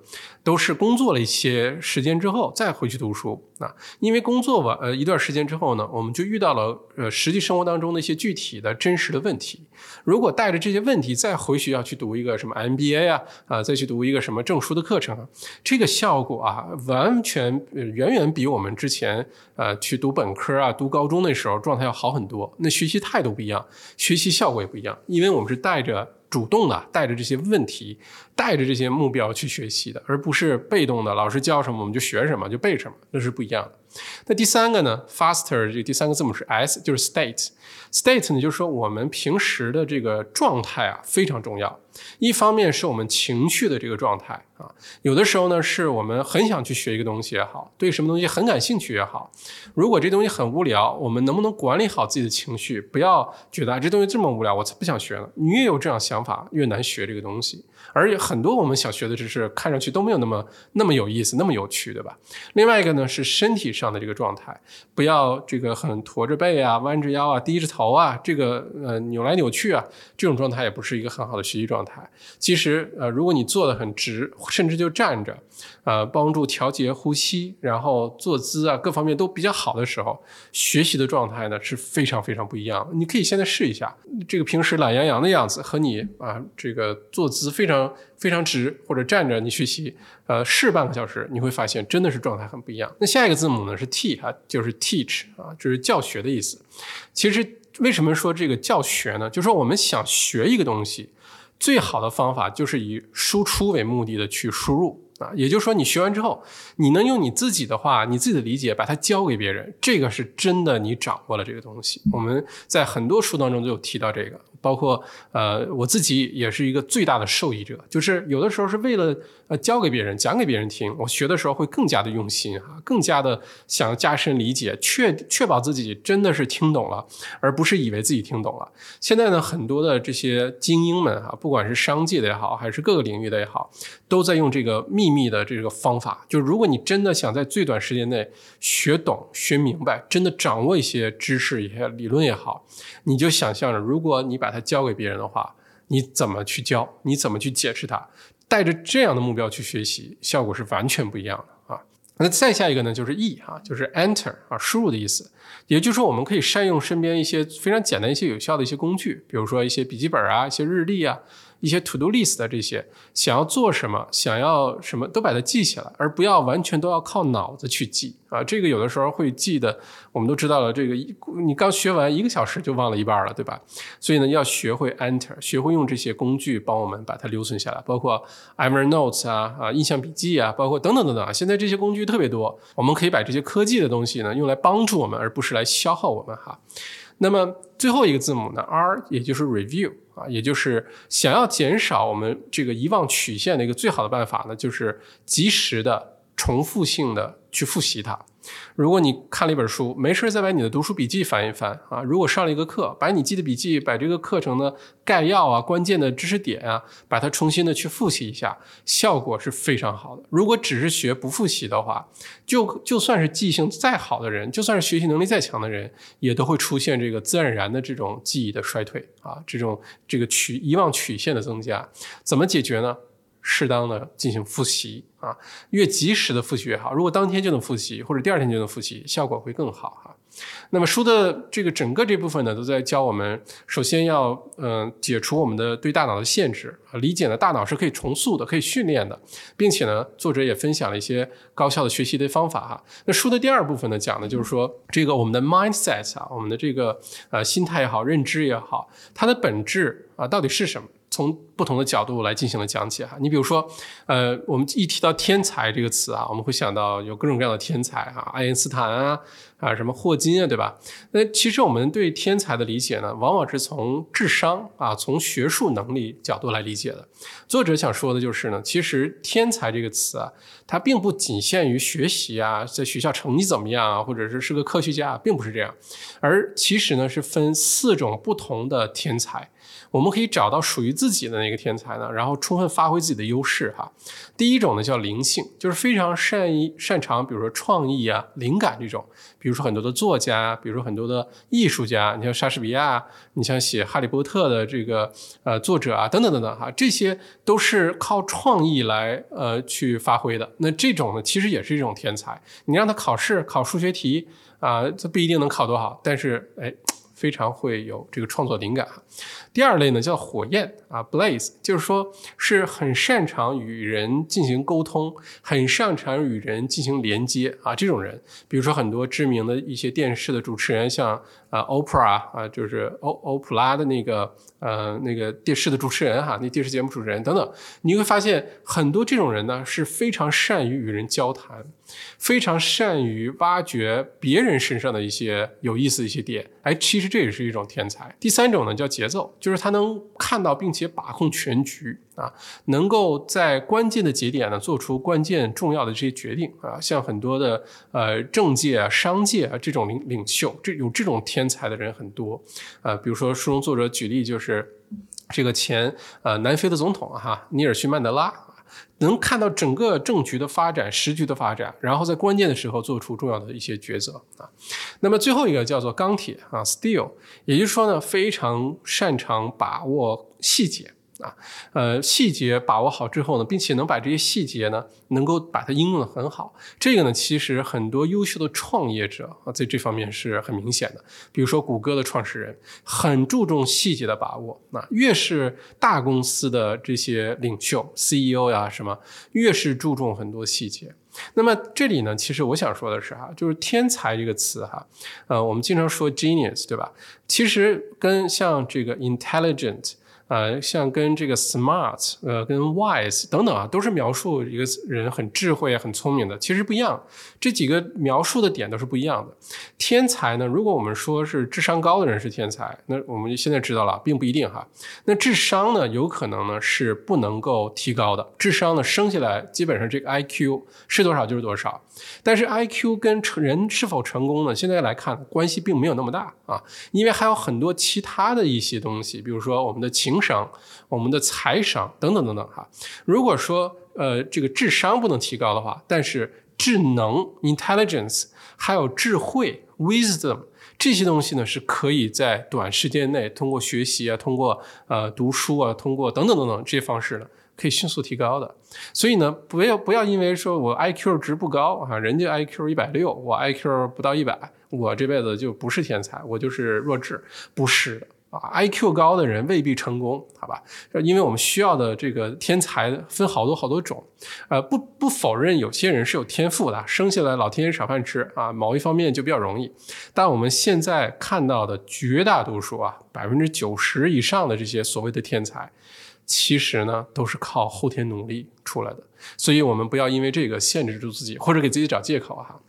都是工作了一些时间之后再回去读书啊，因为工作完，呃，一段时间之后呢，我们就遇到了呃实际生活当中的一些具体的真实的问题。如果带着这些问题再回学校去读一个什么 MBA 啊，啊，再去读一个什么证书的课程，这个效果啊，完全远远比我们之前呃去读本科啊、读高中那时候状态要好很多。那学习态度不一样，学习效果也不一样，因为我们是带着。主动的带着这些问题，带着这些目标去学习的，而不是被动的，老师教什么我们就学什么就背什么，那是不一样的。那第三个呢？Faster 这第三个字母是 S，就是 State。State 呢，就是说我们平时的这个状态啊非常重要。一方面是我们情绪的这个状态啊，有的时候呢是我们很想去学一个东西也好，对什么东西很感兴趣也好。如果这东西很无聊，我们能不能管理好自己的情绪，不要觉得这东西这么无聊，我才不想学呢？你越有这样想法，越难学这个东西。而很多我们想学的知识，看上去都没有那么那么有意思，那么有趣，对吧？另外一个呢是身体上的这个状态，不要这个很驼着背啊、弯着腰啊、低着头啊，这个呃扭来扭去啊，这种状态也不是一个很好的学习状态。其实呃，如果你坐得很直，甚至就站着。呃，帮助调节呼吸，然后坐姿啊，各方面都比较好的时候，学习的状态呢是非常非常不一样。你可以现在试一下，这个平时懒洋洋的样子和你啊，这个坐姿非常非常直或者站着你学习，呃，试半个小时，你会发现真的是状态很不一样。那下一个字母呢是 T 啊，就是 teach 啊，就是教学的意思。其实为什么说这个教学呢？就是说我们想学一个东西，最好的方法就是以输出为目的的去输入。啊，也就是说，你学完之后，你能用你自己的话、你自己的理解把它教给别人，这个是真的，你掌握了这个东西。我们在很多书当中都有提到这个，包括呃我自己也是一个最大的受益者，就是有的时候是为了呃教给别人、讲给别人听，我学的时候会更加的用心哈，更加的想要加深理解，确确保自己真的是听懂了，而不是以为自己听懂了。现在呢，很多的这些精英们哈，不管是商界的也好，还是各个领域的也好，都在用这个秘密的这个方法，就是如果你真的想在最短时间内学懂、学明白，真的掌握一些知识、一些理论也好，你就想象着，如果你把把它教给别人的话，你怎么去教？你怎么去解释它？带着这样的目标去学习，效果是完全不一样的啊！那再下一个呢，就是 E 啊，就是 Enter 啊，输入的意思。也就是说，我们可以善用身边一些非常简单、一些有效的一些工具，比如说一些笔记本啊、一些日历啊。一些 to do list 的这些，想要做什么，想要什么都把它记下来，而不要完全都要靠脑子去记啊。这个有的时候会记得，我们都知道了，这个你刚学完一个小时就忘了一半了，对吧？所以呢，要学会 enter，学会用这些工具帮我们把它留存下来，包括 Evernote 啊啊，印象笔记啊，包括等等等等啊。现在这些工具特别多，我们可以把这些科技的东西呢用来帮助我们，而不是来消耗我们哈。那么最后一个字母呢，R，也就是 review。啊，也就是想要减少我们这个遗忘曲线的一个最好的办法呢，就是及时的、重复性的去复习它。如果你看了一本书，没事再把你的读书笔记翻一翻啊。如果上了一个课，把你记的笔记，把这个课程的概要啊、关键的知识点啊，把它重新的去复习一下，效果是非常好的。如果只是学不复习的话，就就算是记性再好的人，就算是学习能力再强的人，也都会出现这个自然而然的这种记忆的衰退啊，这种这个曲遗忘曲线的增加，怎么解决呢？适当的进行复习啊，越及时的复习越好。如果当天就能复习，或者第二天就能复习，效果会更好哈。那么书的这个整个这部分呢，都在教我们，首先要嗯解除我们的对大脑的限制啊，理解呢大脑是可以重塑的，可以训练的，并且呢，作者也分享了一些高效的学习的方法哈。那书的第二部分呢，讲的就是说这个我们的 mindset 啊，我们的这个呃心态也好，认知也好，它的本质啊到底是什么？从不同的角度来进行了讲解哈，你比如说，呃，我们一提到天才这个词啊，我们会想到有各种各样的天才哈，爱因斯坦啊，啊什么霍金啊，对吧？那其实我们对天才的理解呢，往往是从智商啊，从学术能力角度来理解的。作者想说的就是呢，其实天才这个词啊，它并不仅限于学习啊，在学校成绩怎么样啊，或者是是个科学家，并不是这样，而其实呢是分四种不同的天才。我们可以找到属于自己的那个天才呢，然后充分发挥自己的优势哈。第一种呢叫灵性，就是非常善于擅长，比如说创意啊、灵感这种。比如说很多的作家，比如说很多的艺术家，你像莎士比亚，你像写《哈利波特》的这个呃作者啊，等等等等哈，这些都是靠创意来呃去发挥的。那这种呢，其实也是一种天才。你让他考试考数学题啊，这不一定能考多好，但是哎。非常会有这个创作灵感。第二类呢叫火焰啊，blaze，就是说是很擅长与人进行沟通，很擅长与人进行连接啊，这种人，比如说很多知名的一些电视的主持人，像啊，Opera 啊，就是欧欧普拉的那个呃那个电视的主持人哈，那电视节目主持人等等，你会发现很多这种人呢是非常善于与人交谈。非常善于挖掘别人身上的一些有意思的一些点，哎，其实这也是一种天才。第三种呢叫节奏，就是他能看到并且把控全局啊，能够在关键的节点呢做出关键重要的这些决定啊。像很多的呃政界啊、商界啊这种领领袖，这有这种天才的人很多啊。比如说书中作者举例就是这个前呃南非的总统哈尼尔逊曼德拉。能看到整个政局的发展、时局的发展，然后在关键的时候做出重要的一些抉择啊。那么最后一个叫做钢铁啊，steel，也就是说呢，非常擅长把握细节。啊，呃，细节把握好之后呢，并且能把这些细节呢，能够把它应用的很好。这个呢，其实很多优秀的创业者啊，在这方面是很明显的。比如说谷歌的创始人，很注重细节的把握。那越是大公司的这些领袖 CEO 呀什么，越是注重很多细节。那么这里呢，其实我想说的是哈，就是天才这个词哈，呃，我们经常说 genius 对吧？其实跟像这个 intelligent。呃，像跟这个 smart，呃，跟 wise 等等啊，都是描述一个人很智慧、很聪明的，其实不一样。这几个描述的点都是不一样的。天才呢，如果我们说是智商高的人是天才，那我们现在知道了，并不一定哈。那智商呢，有可能呢是不能够提高的。智商呢，生下来基本上这个 IQ 是多少就是多少。但是 IQ 跟成人是否成功呢，现在来看关系并没有那么大啊，因为还有很多其他的一些东西，比如说我们的情商、我们的财商等等等等哈。如果说呃这个智商不能提高的话，但是智能 intelligence 还有智慧 wisdom 这些东西呢，是可以在短时间内通过学习啊，通过呃读书啊，通过等等等等这些方式呢。可以迅速提高的，所以呢，不要不要因为说我 IQ 值不高啊，人家 IQ 一百六，我 IQ 不到一百，我这辈子就不是天才，我就是弱智，不是的啊，IQ 高的人未必成功，好吧？因为我们需要的这个天才分好多好多种，呃，不不否认有些人是有天赋的，生下来老天爷赏饭吃啊，某一方面就比较容易，但我们现在看到的绝大多数啊，百分之九十以上的这些所谓的天才。其实呢，都是靠后天努力出来的，所以我们不要因为这个限制住自己，或者给自己找借口哈。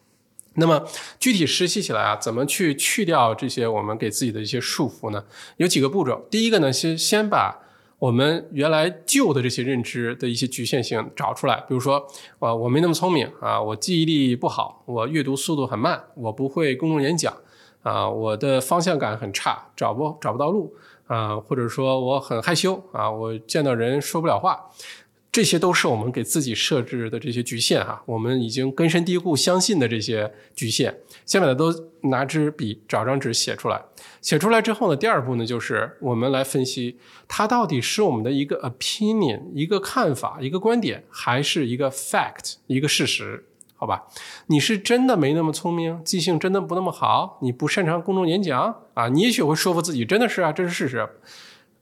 那么具体实习起来啊，怎么去去掉这些我们给自己的一些束缚呢？有几个步骤。第一个呢，先先把我们原来旧的这些认知的一些局限性找出来，比如说，啊，我没那么聪明啊，我记忆力不好，我阅读速度很慢，我不会公共演讲，啊，我的方向感很差，找不找不到路。啊，或者说我很害羞啊，我见到人说不了话，这些都是我们给自己设置的这些局限哈，我们已经根深蒂固相信的这些局限，先把它都拿支笔找张纸写出来。写出来之后呢，第二步呢，就是我们来分析它到底是我们的一个 opinion，一个看法，一个观点，还是一个 fact，一个事实。好吧，你是真的没那么聪明，记性真的不那么好，你不擅长公众演讲啊？你也许会说服自己，真的是啊，这是事实。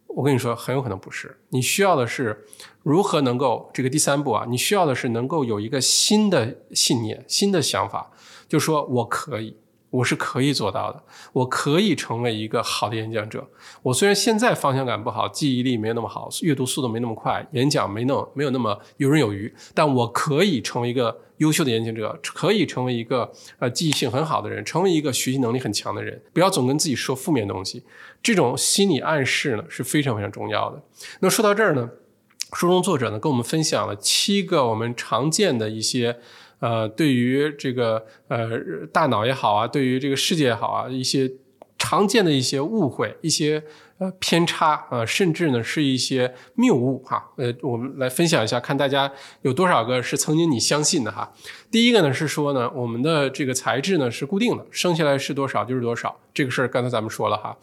我跟你说，很有可能不是。你需要的是如何能够这个第三步啊？你需要的是能够有一个新的信念、新的想法，就说我可以。我是可以做到的，我可以成为一个好的演讲者。我虽然现在方向感不好，记忆力没那么好，阅读速度没那么快，演讲没那么没有那么游刃有余，但我可以成为一个优秀的演讲者，可以成为一个呃记忆性很好的人，成为一个学习能力很强的人。不要总跟自己说负面东西，这种心理暗示呢是非常非常重要的。那说到这儿呢，书中作者呢跟我们分享了七个我们常见的一些。呃，对于这个呃大脑也好啊，对于这个世界也好啊，一些常见的一些误会，一些。呃，偏差啊，甚至呢是一些谬误哈。呃，我们来分享一下，看大家有多少个是曾经你相信的哈。第一个呢是说呢，我们的这个材质呢是固定的，生下来是多少就是多少。这个事儿刚才咱们说了哈。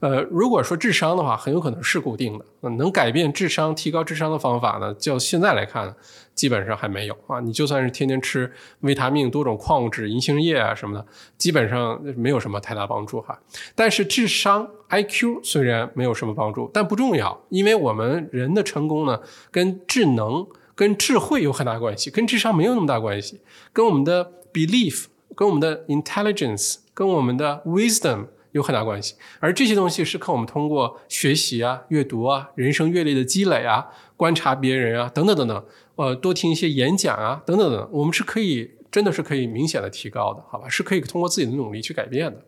呃，如果说智商的话，很有可能是固定的。能改变智商、提高智商的方法呢，就现在来看，基本上还没有啊。你就算是天天吃维他命、多种矿物质、银杏叶啊什么的，基本上没有什么太大帮助哈。但是智商。IQ 虽然没有什么帮助，但不重要，因为我们人的成功呢，跟智能、跟智慧有很大关系，跟智商没有那么大关系，跟我们的 belief、跟我们的 intelligence、跟我们的 wisdom 有很大关系。而这些东西是靠我们通过学习啊、阅读啊、人生阅历的积累啊、观察别人啊等等等等，呃，多听一些演讲啊等等等，我们是可以真的是可以明显的提高的，好吧？是可以通过自己的努力去改变的。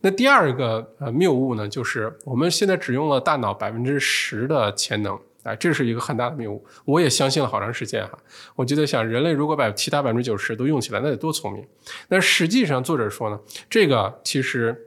那第二个呃谬误呢，就是我们现在只用了大脑百分之十的潜能，哎，这是一个很大的谬误。我也相信了好长时间哈，我就在想，人类如果把其他百分之九十都用起来，那得多聪明。那实际上作者说呢，这个其实。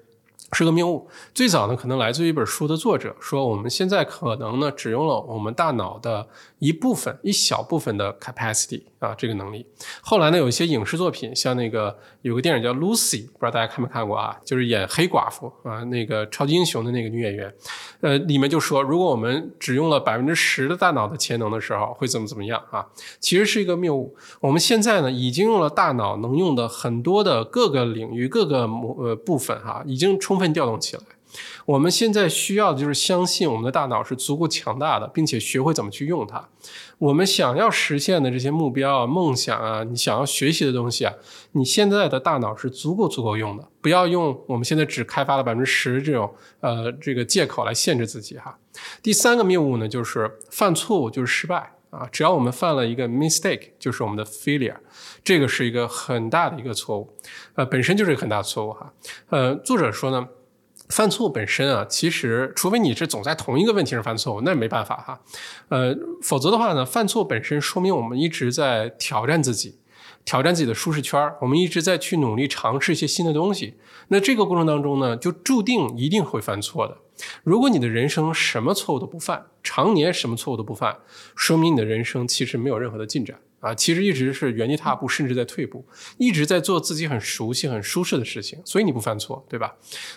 是个谬误。最早呢，可能来自于一本书的作者说，我们现在可能呢，只用了我们大脑的一部分、一小部分的 capacity 啊，这个能力。后来呢，有一些影视作品，像那个有个电影叫 Lucy，不知道大家看没看过啊？就是演黑寡妇啊，那个超级英雄的那个女演员，呃，里面就说，如果我们只用了百分之十的大脑的潜能的时候，会怎么怎么样啊？其实是一个谬误。我们现在呢，已经用了大脑能用的很多的各个领域、各个模呃部分哈，已经。充分调动起来，我们现在需要的就是相信我们的大脑是足够强大的，并且学会怎么去用它。我们想要实现的这些目标啊、梦想啊，你想要学习的东西啊，你现在的大脑是足够足够用的。不要用我们现在只开发了百分之十这种呃这个借口来限制自己哈。第三个谬误呢，就是犯错误就是失败啊。只要我们犯了一个 mistake，就是我们的 failure，这个是一个很大的一个错误，呃，本身就是一个很大的错误哈。呃，作者说呢。犯错本身啊，其实除非你是总在同一个问题上犯错误，那没办法哈。呃，否则的话呢，犯错本身说明我们一直在挑战自己，挑战自己的舒适圈我们一直在去努力尝试一些新的东西。那这个过程当中呢，就注定一定会犯错的。如果你的人生什么错误都不犯，常年什么错误都不犯，说明你的人生其实没有任何的进展。啊，其实一直是原地踏步，甚至在退步，一直在做自己很熟悉、很舒适的事情，所以你不犯错，对吧？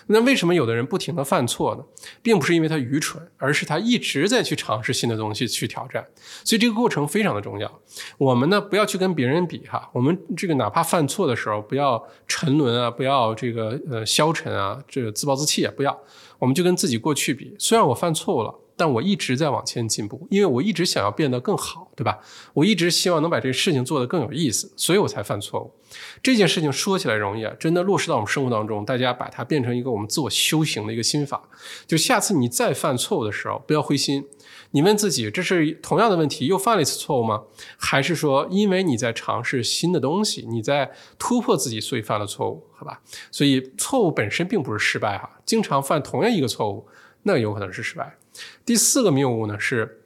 那为什么有的人不停的犯错呢？并不是因为他愚蠢，而是他一直在去尝试新的东西，去挑战。所以这个过程非常的重要。我们呢，不要去跟别人比哈，我们这个哪怕犯错的时候，不要沉沦啊，不要这个呃消沉啊，这个自暴自弃啊，不要，我们就跟自己过去比。虽然我犯错误了。但我一直在往前进步，因为我一直想要变得更好，对吧？我一直希望能把这个事情做得更有意思，所以我才犯错误。这件事情说起来容易啊，真的落实到我们生活当中，大家把它变成一个我们自我修行的一个心法。就下次你再犯错误的时候，不要灰心，你问自己：这是同样的问题又犯了一次错误吗？还是说因为你在尝试新的东西，你在突破自己，所以犯了错误？好吧？所以错误本身并不是失败哈，经常犯同样一个错误，那有可能是失败。第四个谬误呢是，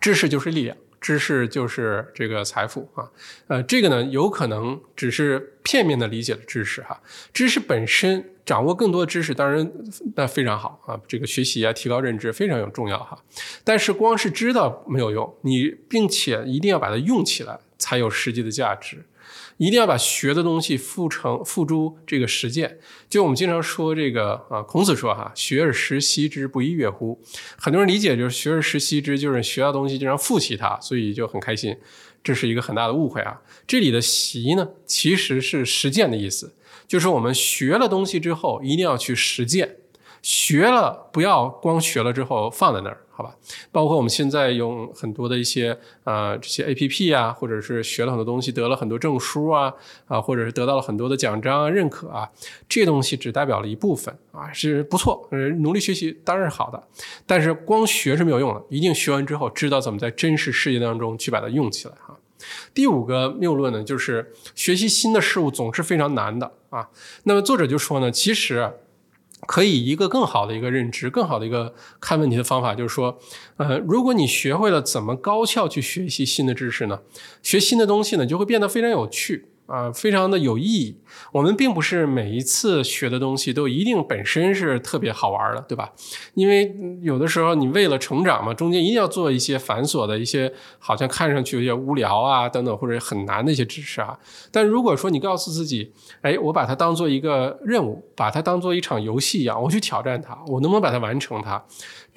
知识就是力量，知识就是这个财富啊，呃，这个呢有可能只是片面的理解了知识哈，知识本身掌握更多的知识当然那非常好啊，这个学习啊提高认知非常有重要哈，但是光是知道没有用，你并且一定要把它用起来才有实际的价值。一定要把学的东西付成付诸这个实践。就我们经常说这个啊，孔子说哈，学而时习之，不亦说乎？很多人理解就是学而时习之，就是学到东西经常复习它，所以就很开心。这是一个很大的误会啊。这里的习呢，其实是实践的意思，就是我们学了东西之后，一定要去实践。学了不要光学了之后放在那儿，好吧？包括我们现在用很多的一些啊这些 A P P 啊，或者是学了很多东西，得了很多证书啊啊，或者是得到了很多的奖章啊认可啊，这东西只代表了一部分啊，是不错，努力学习当然是好的，但是光学是没有用的，一定学完之后知道怎么在真实世界当中去把它用起来哈。第五个谬论呢，就是学习新的事物总是非常难的啊。那么作者就说呢，其实。可以一个更好的一个认知，更好的一个 (laughs) 看问题的方法，就是说，呃，如果你学会了怎么高效去学习新的知识呢，学新的东西呢，就会变得非常有趣。啊，非常的有意义。我们并不是每一次学的东西都一定本身是特别好玩的，对吧？因为有的时候你为了成长嘛，中间一定要做一些繁琐的一些，好像看上去有些无聊啊等等，或者很难的一些知识啊。但如果说你告诉自己，哎，我把它当做一个任务，把它当做一场游戏一样，我去挑战它，我能不能把它完成它？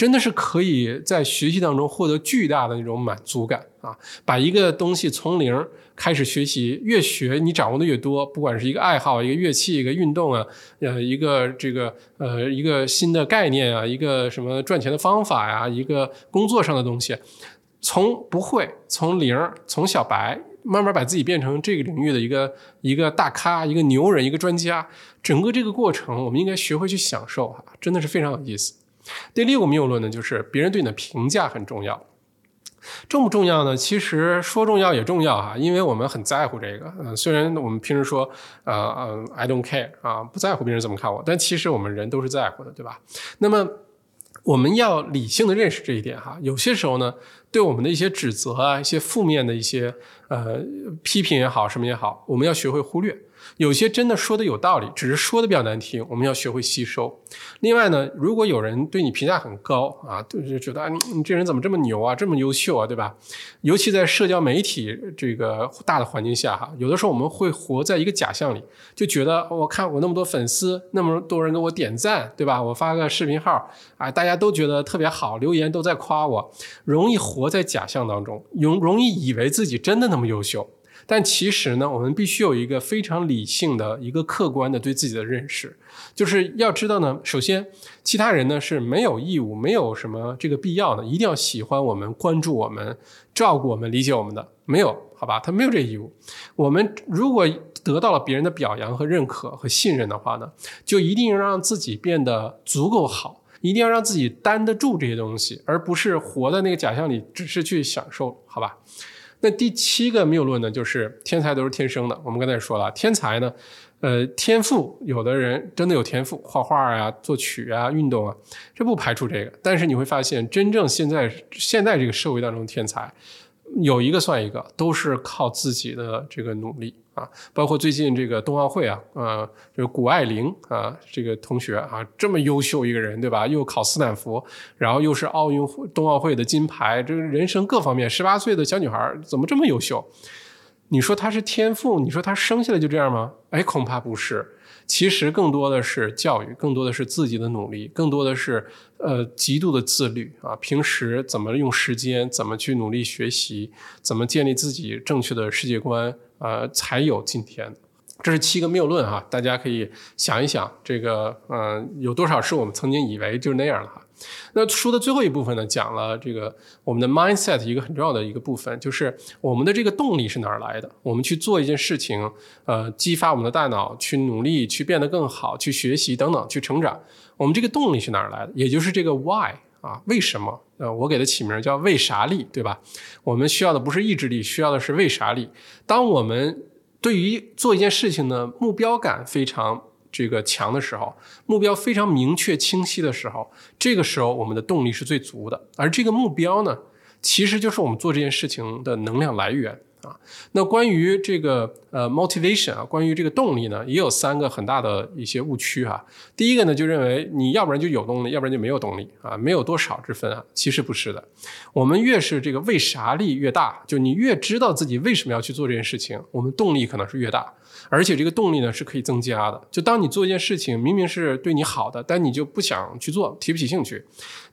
真的是可以在学习当中获得巨大的那种满足感啊！把一个东西从零。开始学习，越学你掌握的越多，不管是一个爱好、一个乐器、一个运动啊，呃，一个这个呃一个新的概念啊，一个什么赚钱的方法呀，一个工作上的东西，从不会，从零，从小白，慢慢把自己变成这个领域的一个一个大咖、一个牛人、一个专家，整个这个过程，我们应该学会去享受哈，真的是非常有意思。第六个谬论呢，就是别人对你的评价很重要。重不重要呢？其实说重要也重要哈，因为我们很在乎这个。嗯，虽然我们平时说，呃呃，I don't care 啊，不在乎别人怎么看我，但其实我们人都是在乎的，对吧？那么我们要理性的认识这一点哈。有些时候呢，对我们的一些指责啊，一些负面的一些呃批评也好，什么也好，我们要学会忽略。有些真的说的有道理，只是说的比较难听，我们要学会吸收。另外呢，如果有人对你评价很高啊，就是觉得啊你你这人怎么这么牛啊，这么优秀啊，对吧？尤其在社交媒体这个大的环境下哈，有的时候我们会活在一个假象里，就觉得我看我那么多粉丝，那么多人给我点赞，对吧？我发个视频号啊，大家都觉得特别好，留言都在夸我，容易活在假象当中，容容易以为自己真的那么优秀。但其实呢，我们必须有一个非常理性的一个客观的对自己的认识，就是要知道呢，首先其他人呢是没有义务，没有什么这个必要的，一定要喜欢我们、关注我们、照顾我们、理解我们的，没有，好吧？他没有这义务。我们如果得到了别人的表扬和认可和信任的话呢，就一定要让自己变得足够好，一定要让自己担得住这些东西，而不是活在那个假象里，只是去享受，好吧？那第七个谬论呢，就是天才都是天生的。我们刚才也说了，天才呢，呃，天赋，有的人真的有天赋，画画啊、作曲啊、运动啊，这不排除这个。但是你会发现，真正现在现在这个社会当中，天才。有一个算一个，都是靠自己的这个努力啊！包括最近这个冬奥会啊，呃，这谷爱凌啊，这个同学啊，这么优秀一个人，对吧？又考斯坦福，然后又是奥运会、冬奥会的金牌，这个人生各方面，十八岁的小女孩怎么这么优秀？你说她是天赋？你说她生下来就这样吗？哎，恐怕不是。其实更多的是教育，更多的是自己的努力，更多的是呃极度的自律啊。平时怎么用时间，怎么去努力学习，怎么建立自己正确的世界观，呃，才有今天。这是七个谬论哈，大家可以想一想，这个嗯，有多少是我们曾经以为就是那样了哈。那书的最后一部分呢，讲了这个我们的 mindset 一个很重要的一个部分，就是我们的这个动力是哪儿来的？我们去做一件事情，呃，激发我们的大脑去努力，去变得更好，去学习等等，去成长。我们这个动力是哪儿来的？也就是这个 why 啊，为什么？呃，我给它起名叫为啥力，对吧？我们需要的不是意志力，需要的是为啥力。当我们对于做一件事情的目标感非常。这个强的时候，目标非常明确清晰的时候，这个时候我们的动力是最足的。而这个目标呢，其实就是我们做这件事情的能量来源。啊，那关于这个呃 motivation 啊，关于这个动力呢，也有三个很大的一些误区哈。第一个呢，就认为你要不然就有动力，要不然就没有动力啊，没有多少之分啊。其实不是的，我们越是这个为啥力越大，就你越知道自己为什么要去做这件事情，我们动力可能是越大，而且这个动力呢是可以增加的。就当你做一件事情，明明是对你好的，但你就不想去做，提不起兴趣，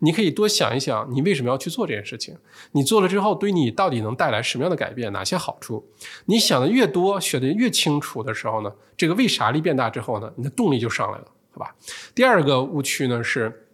你可以多想一想，你为什么要去做这件事情？你做了之后，对你到底能带来什么样的改变？哪些？好处，你想的越多，学的越清楚的时候呢，这个为啥力变大之后呢，你的动力就上来了，好吧？第二个误区呢是，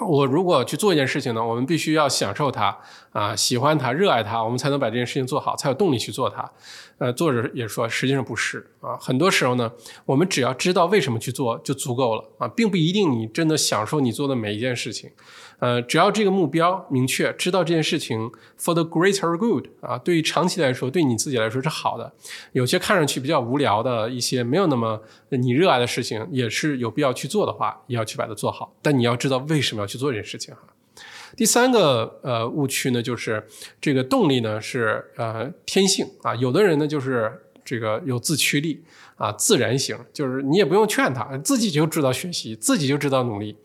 我如果去做一件事情呢，我们必须要享受它啊，喜欢它，热爱它，我们才能把这件事情做好，才有动力去做它。呃，作者也说，实际上不是啊，很多时候呢，我们只要知道为什么去做就足够了啊，并不一定你真的享受你做的每一件事情。呃，只要这个目标明确，知道这件事情 for the greater good 啊，对于长期来说，对你自己来说是好的。有些看上去比较无聊的一些没有那么你热爱的事情，也是有必要去做的话，也要去把它做好。但你要知道为什么要去做这件事情哈。第三个呃误区呢，就是这个动力呢是呃天性啊，有的人呢就是这个有自驱力啊，自然型，就是你也不用劝他，自己就知道学习，自己就知道努力。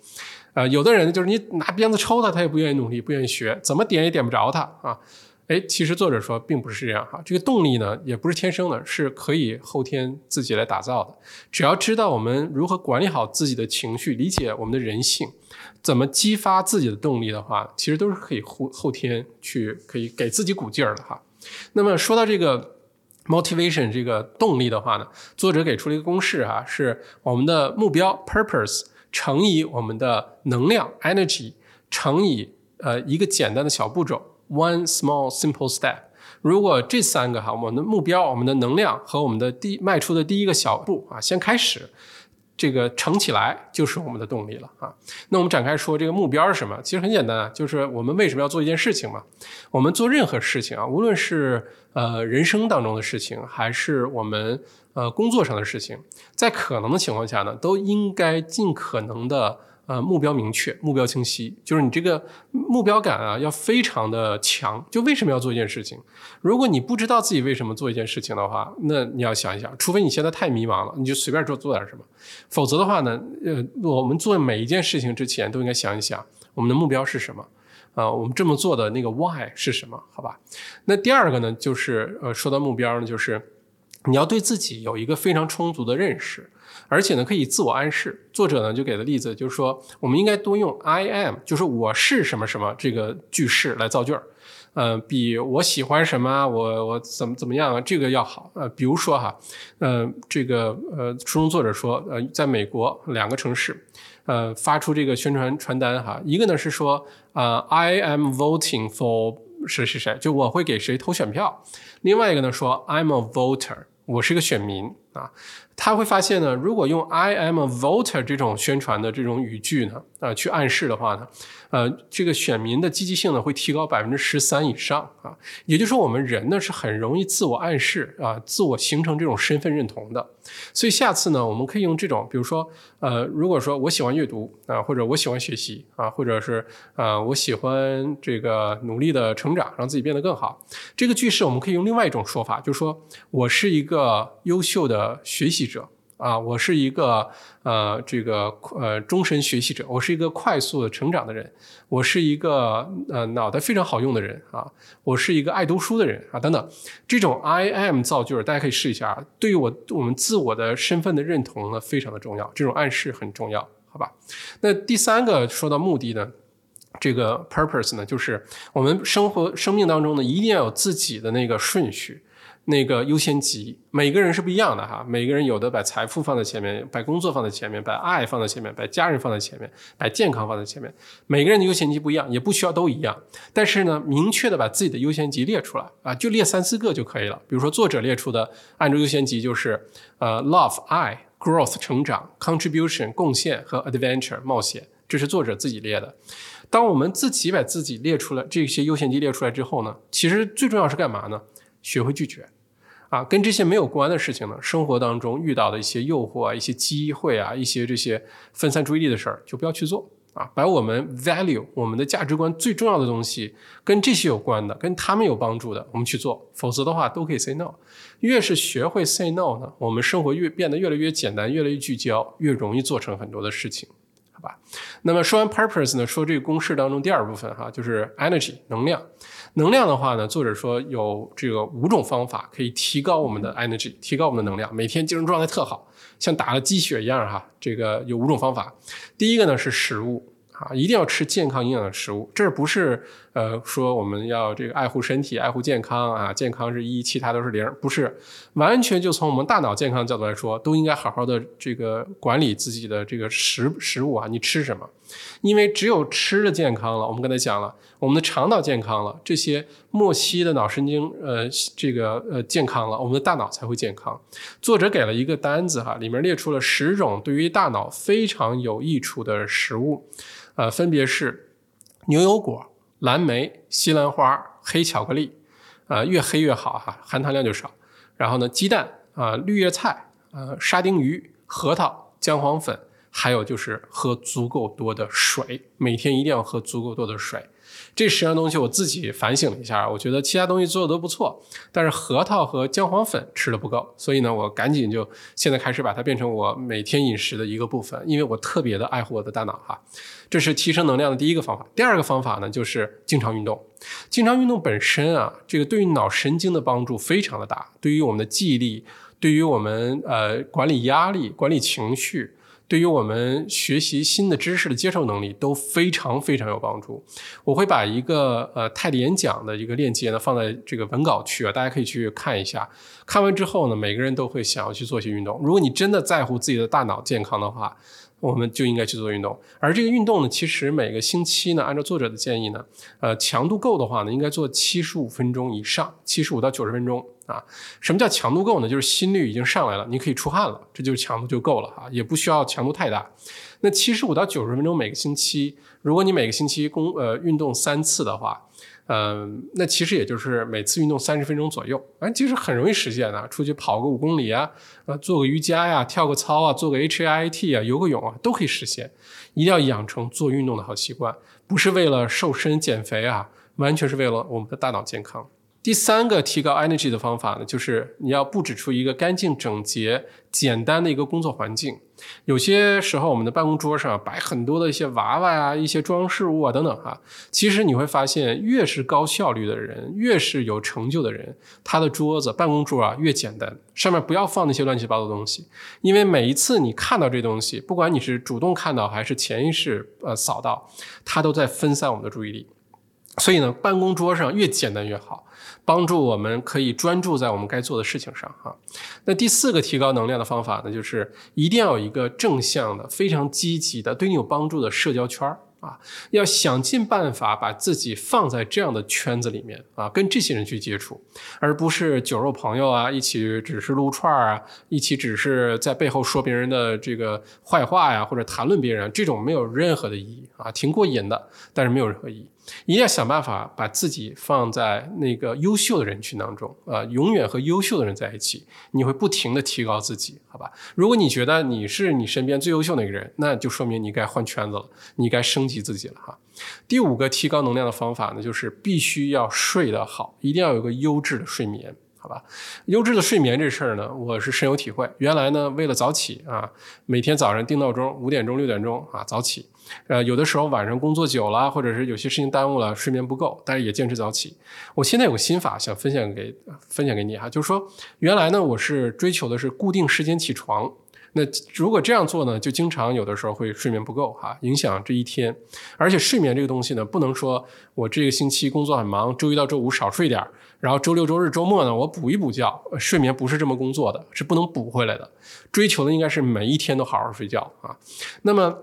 呃，有的人就是你拿鞭子抽他，他也不愿意努力，不愿意学，怎么点也点不着他啊。哎，其实作者说并不是这样哈，这个动力呢也不是天生的，是可以后天自己来打造的。只要知道我们如何管理好自己的情绪，理解我们的人性，怎么激发自己的动力的话，其实都是可以后后天去可以给自己鼓劲儿的哈。那么说到这个 motivation 这个动力的话呢，作者给出了一个公式哈，是我们的目标 purpose。乘以我们的能量 energy，乘以呃一个简单的小步骤 one small simple step。如果这三个哈，我们的目标、我们的能量和我们的第迈出的第一个小步啊，先开始。这个乘起来就是我们的动力了啊！那我们展开说，这个目标是什么？其实很简单啊，就是我们为什么要做一件事情嘛？我们做任何事情啊，无论是呃人生当中的事情，还是我们呃工作上的事情，在可能的情况下呢，都应该尽可能的。呃，目标明确，目标清晰，就是你这个目标感啊，要非常的强。就为什么要做一件事情？如果你不知道自己为什么做一件事情的话，那你要想一想，除非你现在太迷茫了，你就随便做做点什么。否则的话呢，呃，我们做每一件事情之前都应该想一想，我们的目标是什么？啊，我们这么做的那个 why 是什么？好吧？那第二个呢，就是呃，说到目标呢，就是你要对自己有一个非常充足的认识。而且呢可以自我暗示。作者呢就给的例子就是说，我们应该多用 I am，就是我是什么什么这个句式来造句儿。嗯，比我喜欢什么，我我怎么怎么样啊，这个要好。呃，比如说哈，呃，这个呃，书中作者说，呃，在美国两个城市，呃，发出这个宣传传单哈，一个呢是说，呃，I am voting for 谁谁谁，就我会给谁投选票；另外一个呢说，I'm a voter，我是个选民啊。他会发现呢，如果用 I am a voter 这种宣传的这种语句呢，啊，去暗示的话呢，呃，这个选民的积极性呢会提高百分之十三以上啊。也就是说，我们人呢是很容易自我暗示啊，自我形成这种身份认同的。所以下次呢，我们可以用这种，比如说，呃，如果说我喜欢阅读啊，或者我喜欢学习啊，或者是啊，我喜欢这个努力的成长，让自己变得更好。这个句式我们可以用另外一种说法，就是说我是一个优秀的学习。者啊，我是一个呃，这个呃，终身学习者。我是一个快速的成长的人。我是一个呃，脑袋非常好用的人啊。我是一个爱读书的人啊，等等。这种 I am 造句，大家可以试一下。对于我我们自我的身份的认同呢，非常的重要。这种暗示很重要，好吧？那第三个说到目的呢，这个 purpose 呢，就是我们生活生命当中呢，一定要有自己的那个顺序。那个优先级，每个人是不一样的哈。每个人有的把财富放在前面，把工作放在前面，把爱放在前面，把家人放在前面，把健康放在前面。每个人的优先级不一样，也不需要都一样。但是呢，明确的把自己的优先级列出来啊，就列三四个就可以了。比如说作者列出的，按照优先级就是呃，love 爱，growth 成长，contribution 贡献和 adventure 冒险，这是作者自己列的。当我们自己把自己列出来这些优先级列出来之后呢，其实最重要是干嘛呢？学会拒绝。啊，跟这些没有关的事情呢，生活当中遇到的一些诱惑啊，一些机会啊，一些这些分散注意力的事儿，就不要去做啊。把我们 value 我们的价值观最重要的东西，跟这些有关的，跟他们有帮助的，我们去做。否则的话，都可以 say no。越是学会 say no 呢，我们生活越变得越来越简单，越来越聚焦，越容易做成很多的事情。好吧，那么说完 purpose 呢，说这个公式当中第二部分哈，就是 energy 能量。能量的话呢，作者说有这个五种方法可以提高我们的 energy，提高我们的能量，每天精神状态特好，像打了鸡血一样哈。这个有五种方法，第一个呢是食物。啊，一定要吃健康营养的食物。这不是呃说我们要这个爱护身体、爱护健康啊，健康是一，其他都是零，不是。完全就从我们大脑健康角度来说，都应该好好的这个管理自己的这个食食物啊。你吃什么？因为只有吃的健康了，我们刚才讲了，我们的肠道健康了，这些末期的脑神经呃这个呃健康了，我们的大脑才会健康。作者给了一个单子哈，里面列出了十种对于大脑非常有益处的食物。呃，分别是牛油果、蓝莓、西兰花、黑巧克力，啊，越黑越好哈，含糖量就少。然后呢，鸡蛋啊，绿叶菜，呃，沙丁鱼、核桃、姜黄粉，还有就是喝足够多的水，每天一定要喝足够多的水。这十样东西我自己反省了一下，我觉得其他东西做的都不错，但是核桃和姜黄粉吃的不够，所以呢，我赶紧就现在开始把它变成我每天饮食的一个部分，因为我特别的爱护我的大脑哈。这是提升能量的第一个方法。第二个方法呢，就是经常运动。经常运动本身啊，这个对于脑神经的帮助非常的大，对于我们的记忆力，对于我们呃管理压力、管理情绪。对于我们学习新的知识的接受能力都非常非常有帮助。我会把一个呃泰迪演讲的一个链接呢放在这个文稿区啊，大家可以去看一下。看完之后呢，每个人都会想要去做一些运动。如果你真的在乎自己的大脑健康的话，我们就应该去做运动。而这个运动呢，其实每个星期呢，按照作者的建议呢，呃，强度够的话呢，应该做七十五分钟以上，七十五到九十分钟。啊，什么叫强度够呢？就是心率已经上来了，你可以出汗了，这就是强度就够了啊，也不需要强度太大。那七十五到九十分钟每个星期，如果你每个星期工呃运动三次的话，嗯，那其实也就是每次运动三十分钟左右，哎，其实很容易实现的。出去跑个五公里啊，呃，做个瑜伽呀，跳个操啊，做个 H I I T 啊，游个泳啊，都可以实现。一定要养成做运动的好习惯，不是为了瘦身减肥啊，完全是为了我们的大脑健康。第三个提高 energy 的方法呢，就是你要布置出一个干净、整洁、简单的一个工作环境。有些时候，我们的办公桌上摆很多的一些娃娃呀、一些装饰物啊等等哈。其实你会发现，越是高效率的人，越是有成就的人，他的桌子、办公桌啊越简单，上面不要放那些乱七八糟的东西。因为每一次你看到这东西，不管你是主动看到还是潜意识呃扫到，它都在分散我们的注意力。所以呢，办公桌上越简单越好。帮助我们可以专注在我们该做的事情上哈。那第四个提高能量的方法呢，就是一定要有一个正向的、非常积极的、对你有帮助的社交圈儿啊，要想尽办法把自己放在这样的圈子里面啊，跟这些人去接触，而不是酒肉朋友啊，一起只是撸串儿啊，一起只是在背后说别人的这个坏话呀，或者谈论别人，这种没有任何的意义啊，挺过瘾的，但是没有任何意义。一定要想办法把自己放在那个优秀的人群当中啊，永远和优秀的人在一起，你会不停的提高自己，好吧？如果你觉得你是你身边最优秀那个人，那就说明你该换圈子了，你该升级自己了哈。第五个提高能量的方法呢，就是必须要睡得好，一定要有个优质的睡眠。好吧，优质的睡眠这事儿呢，我是深有体会。原来呢，为了早起啊，每天早上定闹钟，五点钟、六点钟啊早起。呃，有的时候晚上工作久了，或者是有些事情耽误了，睡眠不够，但是也坚持早起。我现在有个心法想分享给分享给你哈，就是说，原来呢，我是追求的是固定时间起床。那如果这样做呢，就经常有的时候会睡眠不够哈，影响这一天。而且睡眠这个东西呢，不能说我这个星期工作很忙，周一到周五少睡点儿，然后周六周日周末呢我补一补觉。睡眠不是这么工作的，是不能补回来的。追求的应该是每一天都好好睡觉啊。那么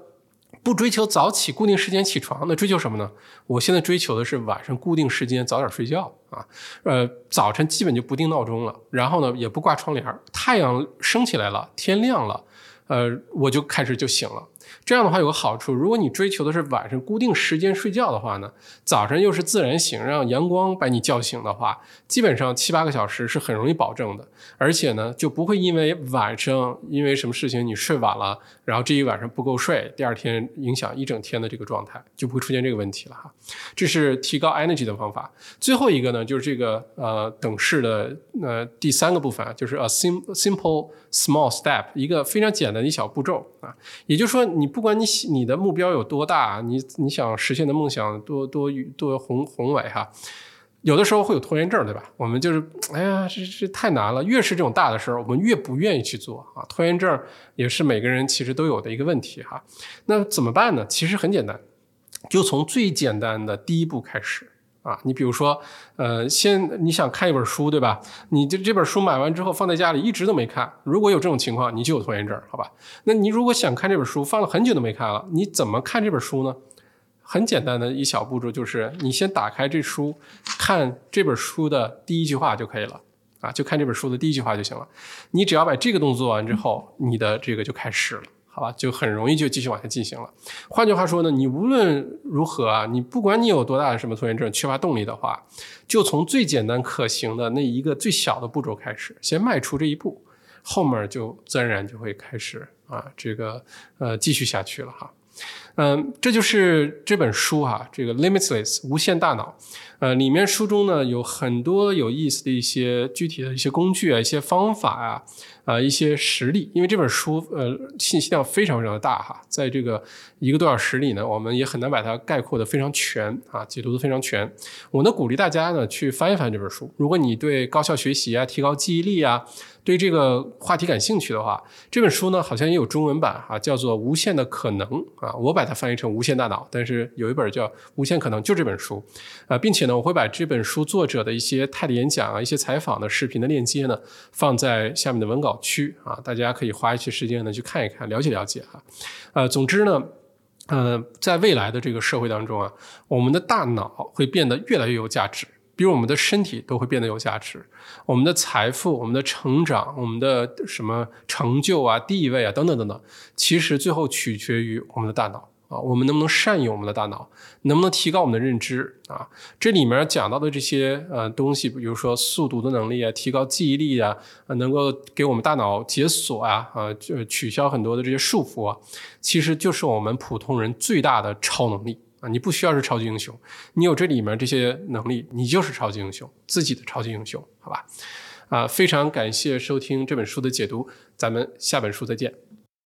不追求早起固定时间起床，那追求什么呢？我现在追求的是晚上固定时间早点睡觉啊。呃，早晨基本就不定闹钟了，然后呢也不挂窗帘，太阳升起来了，天亮了，呃，我就开始就醒了。这样的话有个好处，如果你追求的是晚上固定时间睡觉的话呢，早晨又是自然醒，让阳光把你叫醒的话，基本上七八个小时是很容易保证的。而且呢，就不会因为晚上因为什么事情你睡晚了，然后这一晚上不够睡，第二天影响一整天的这个状态，就不会出现这个问题了哈。这是提高 energy 的方法。最后一个呢，就是这个呃等式的呃第三个部分，就是 a sim simple small step，一个非常简单的一小步骤啊，也就是说你。不管你你的目标有多大，你你想实现的梦想多多多宏宏伟哈，有的时候会有拖延症，对吧？我们就是哎呀，这这太难了。越是这种大的事儿，我们越不愿意去做啊。拖延症也是每个人其实都有的一个问题哈。那怎么办呢？其实很简单，就从最简单的第一步开始。啊，你比如说，呃，先你想看一本书，对吧？你这这本书买完之后放在家里一直都没看，如果有这种情况，你就有拖延症，好吧？那你如果想看这本书，放了很久都没看了，你怎么看这本书呢？很简单的一小步骤就是，你先打开这书，看这本书的第一句话就可以了，啊，就看这本书的第一句话就行了。你只要把这个动作做完之后，你的这个就开始了。好吧，就很容易就继续往下进行了。换句话说呢，你无论如何啊，你不管你有多大的什么拖延症、缺乏动力的话，就从最简单可行的那一个最小的步骤开始，先迈出这一步，后面就自然而然就会开始啊，这个呃继续下去了哈。嗯，这就是这本书哈，这个 Limitless 无限大脑。呃，里面书中呢有很多有意思的一些具体的一些工具啊，一些方法啊。啊，一些实例，因为这本书呃信息量非常非常的大哈，在这个一个多小时里呢，我们也很难把它概括的非常全啊，解读的非常全。我呢鼓励大家呢去翻一翻这本书，如果你对高效学习啊、提高记忆力啊。对这个话题感兴趣的话，这本书呢好像也有中文版啊，叫做《无限的可能》啊，我把它翻译成《无限大脑》，但是有一本叫《无限可能》，就这本书啊，并且呢，我会把这本书作者的一些 TED 演讲啊、一些采访的视频的链接呢放在下面的文稿区啊，大家可以花一些时间呢去看一看，了解了解哈。呃，总之呢，呃，在未来的这个社会当中啊，我们的大脑会变得越来越有价值。比如我们的身体都会变得有价值，我们的财富、我们的成长、我们的什么成就啊、地位啊等等等等，其实最后取决于我们的大脑啊，我们能不能善用我们的大脑，能不能提高我们的认知啊？这里面讲到的这些呃东西，比如说速读的能力啊，提高记忆力啊，能够给我们大脑解锁啊，啊，就取消很多的这些束缚啊，其实就是我们普通人最大的超能力。啊，你不需要是超级英雄，你有这里面这些能力，你就是超级英雄，自己的超级英雄，好吧？啊，非常感谢收听这本书的解读，咱们下本书再见。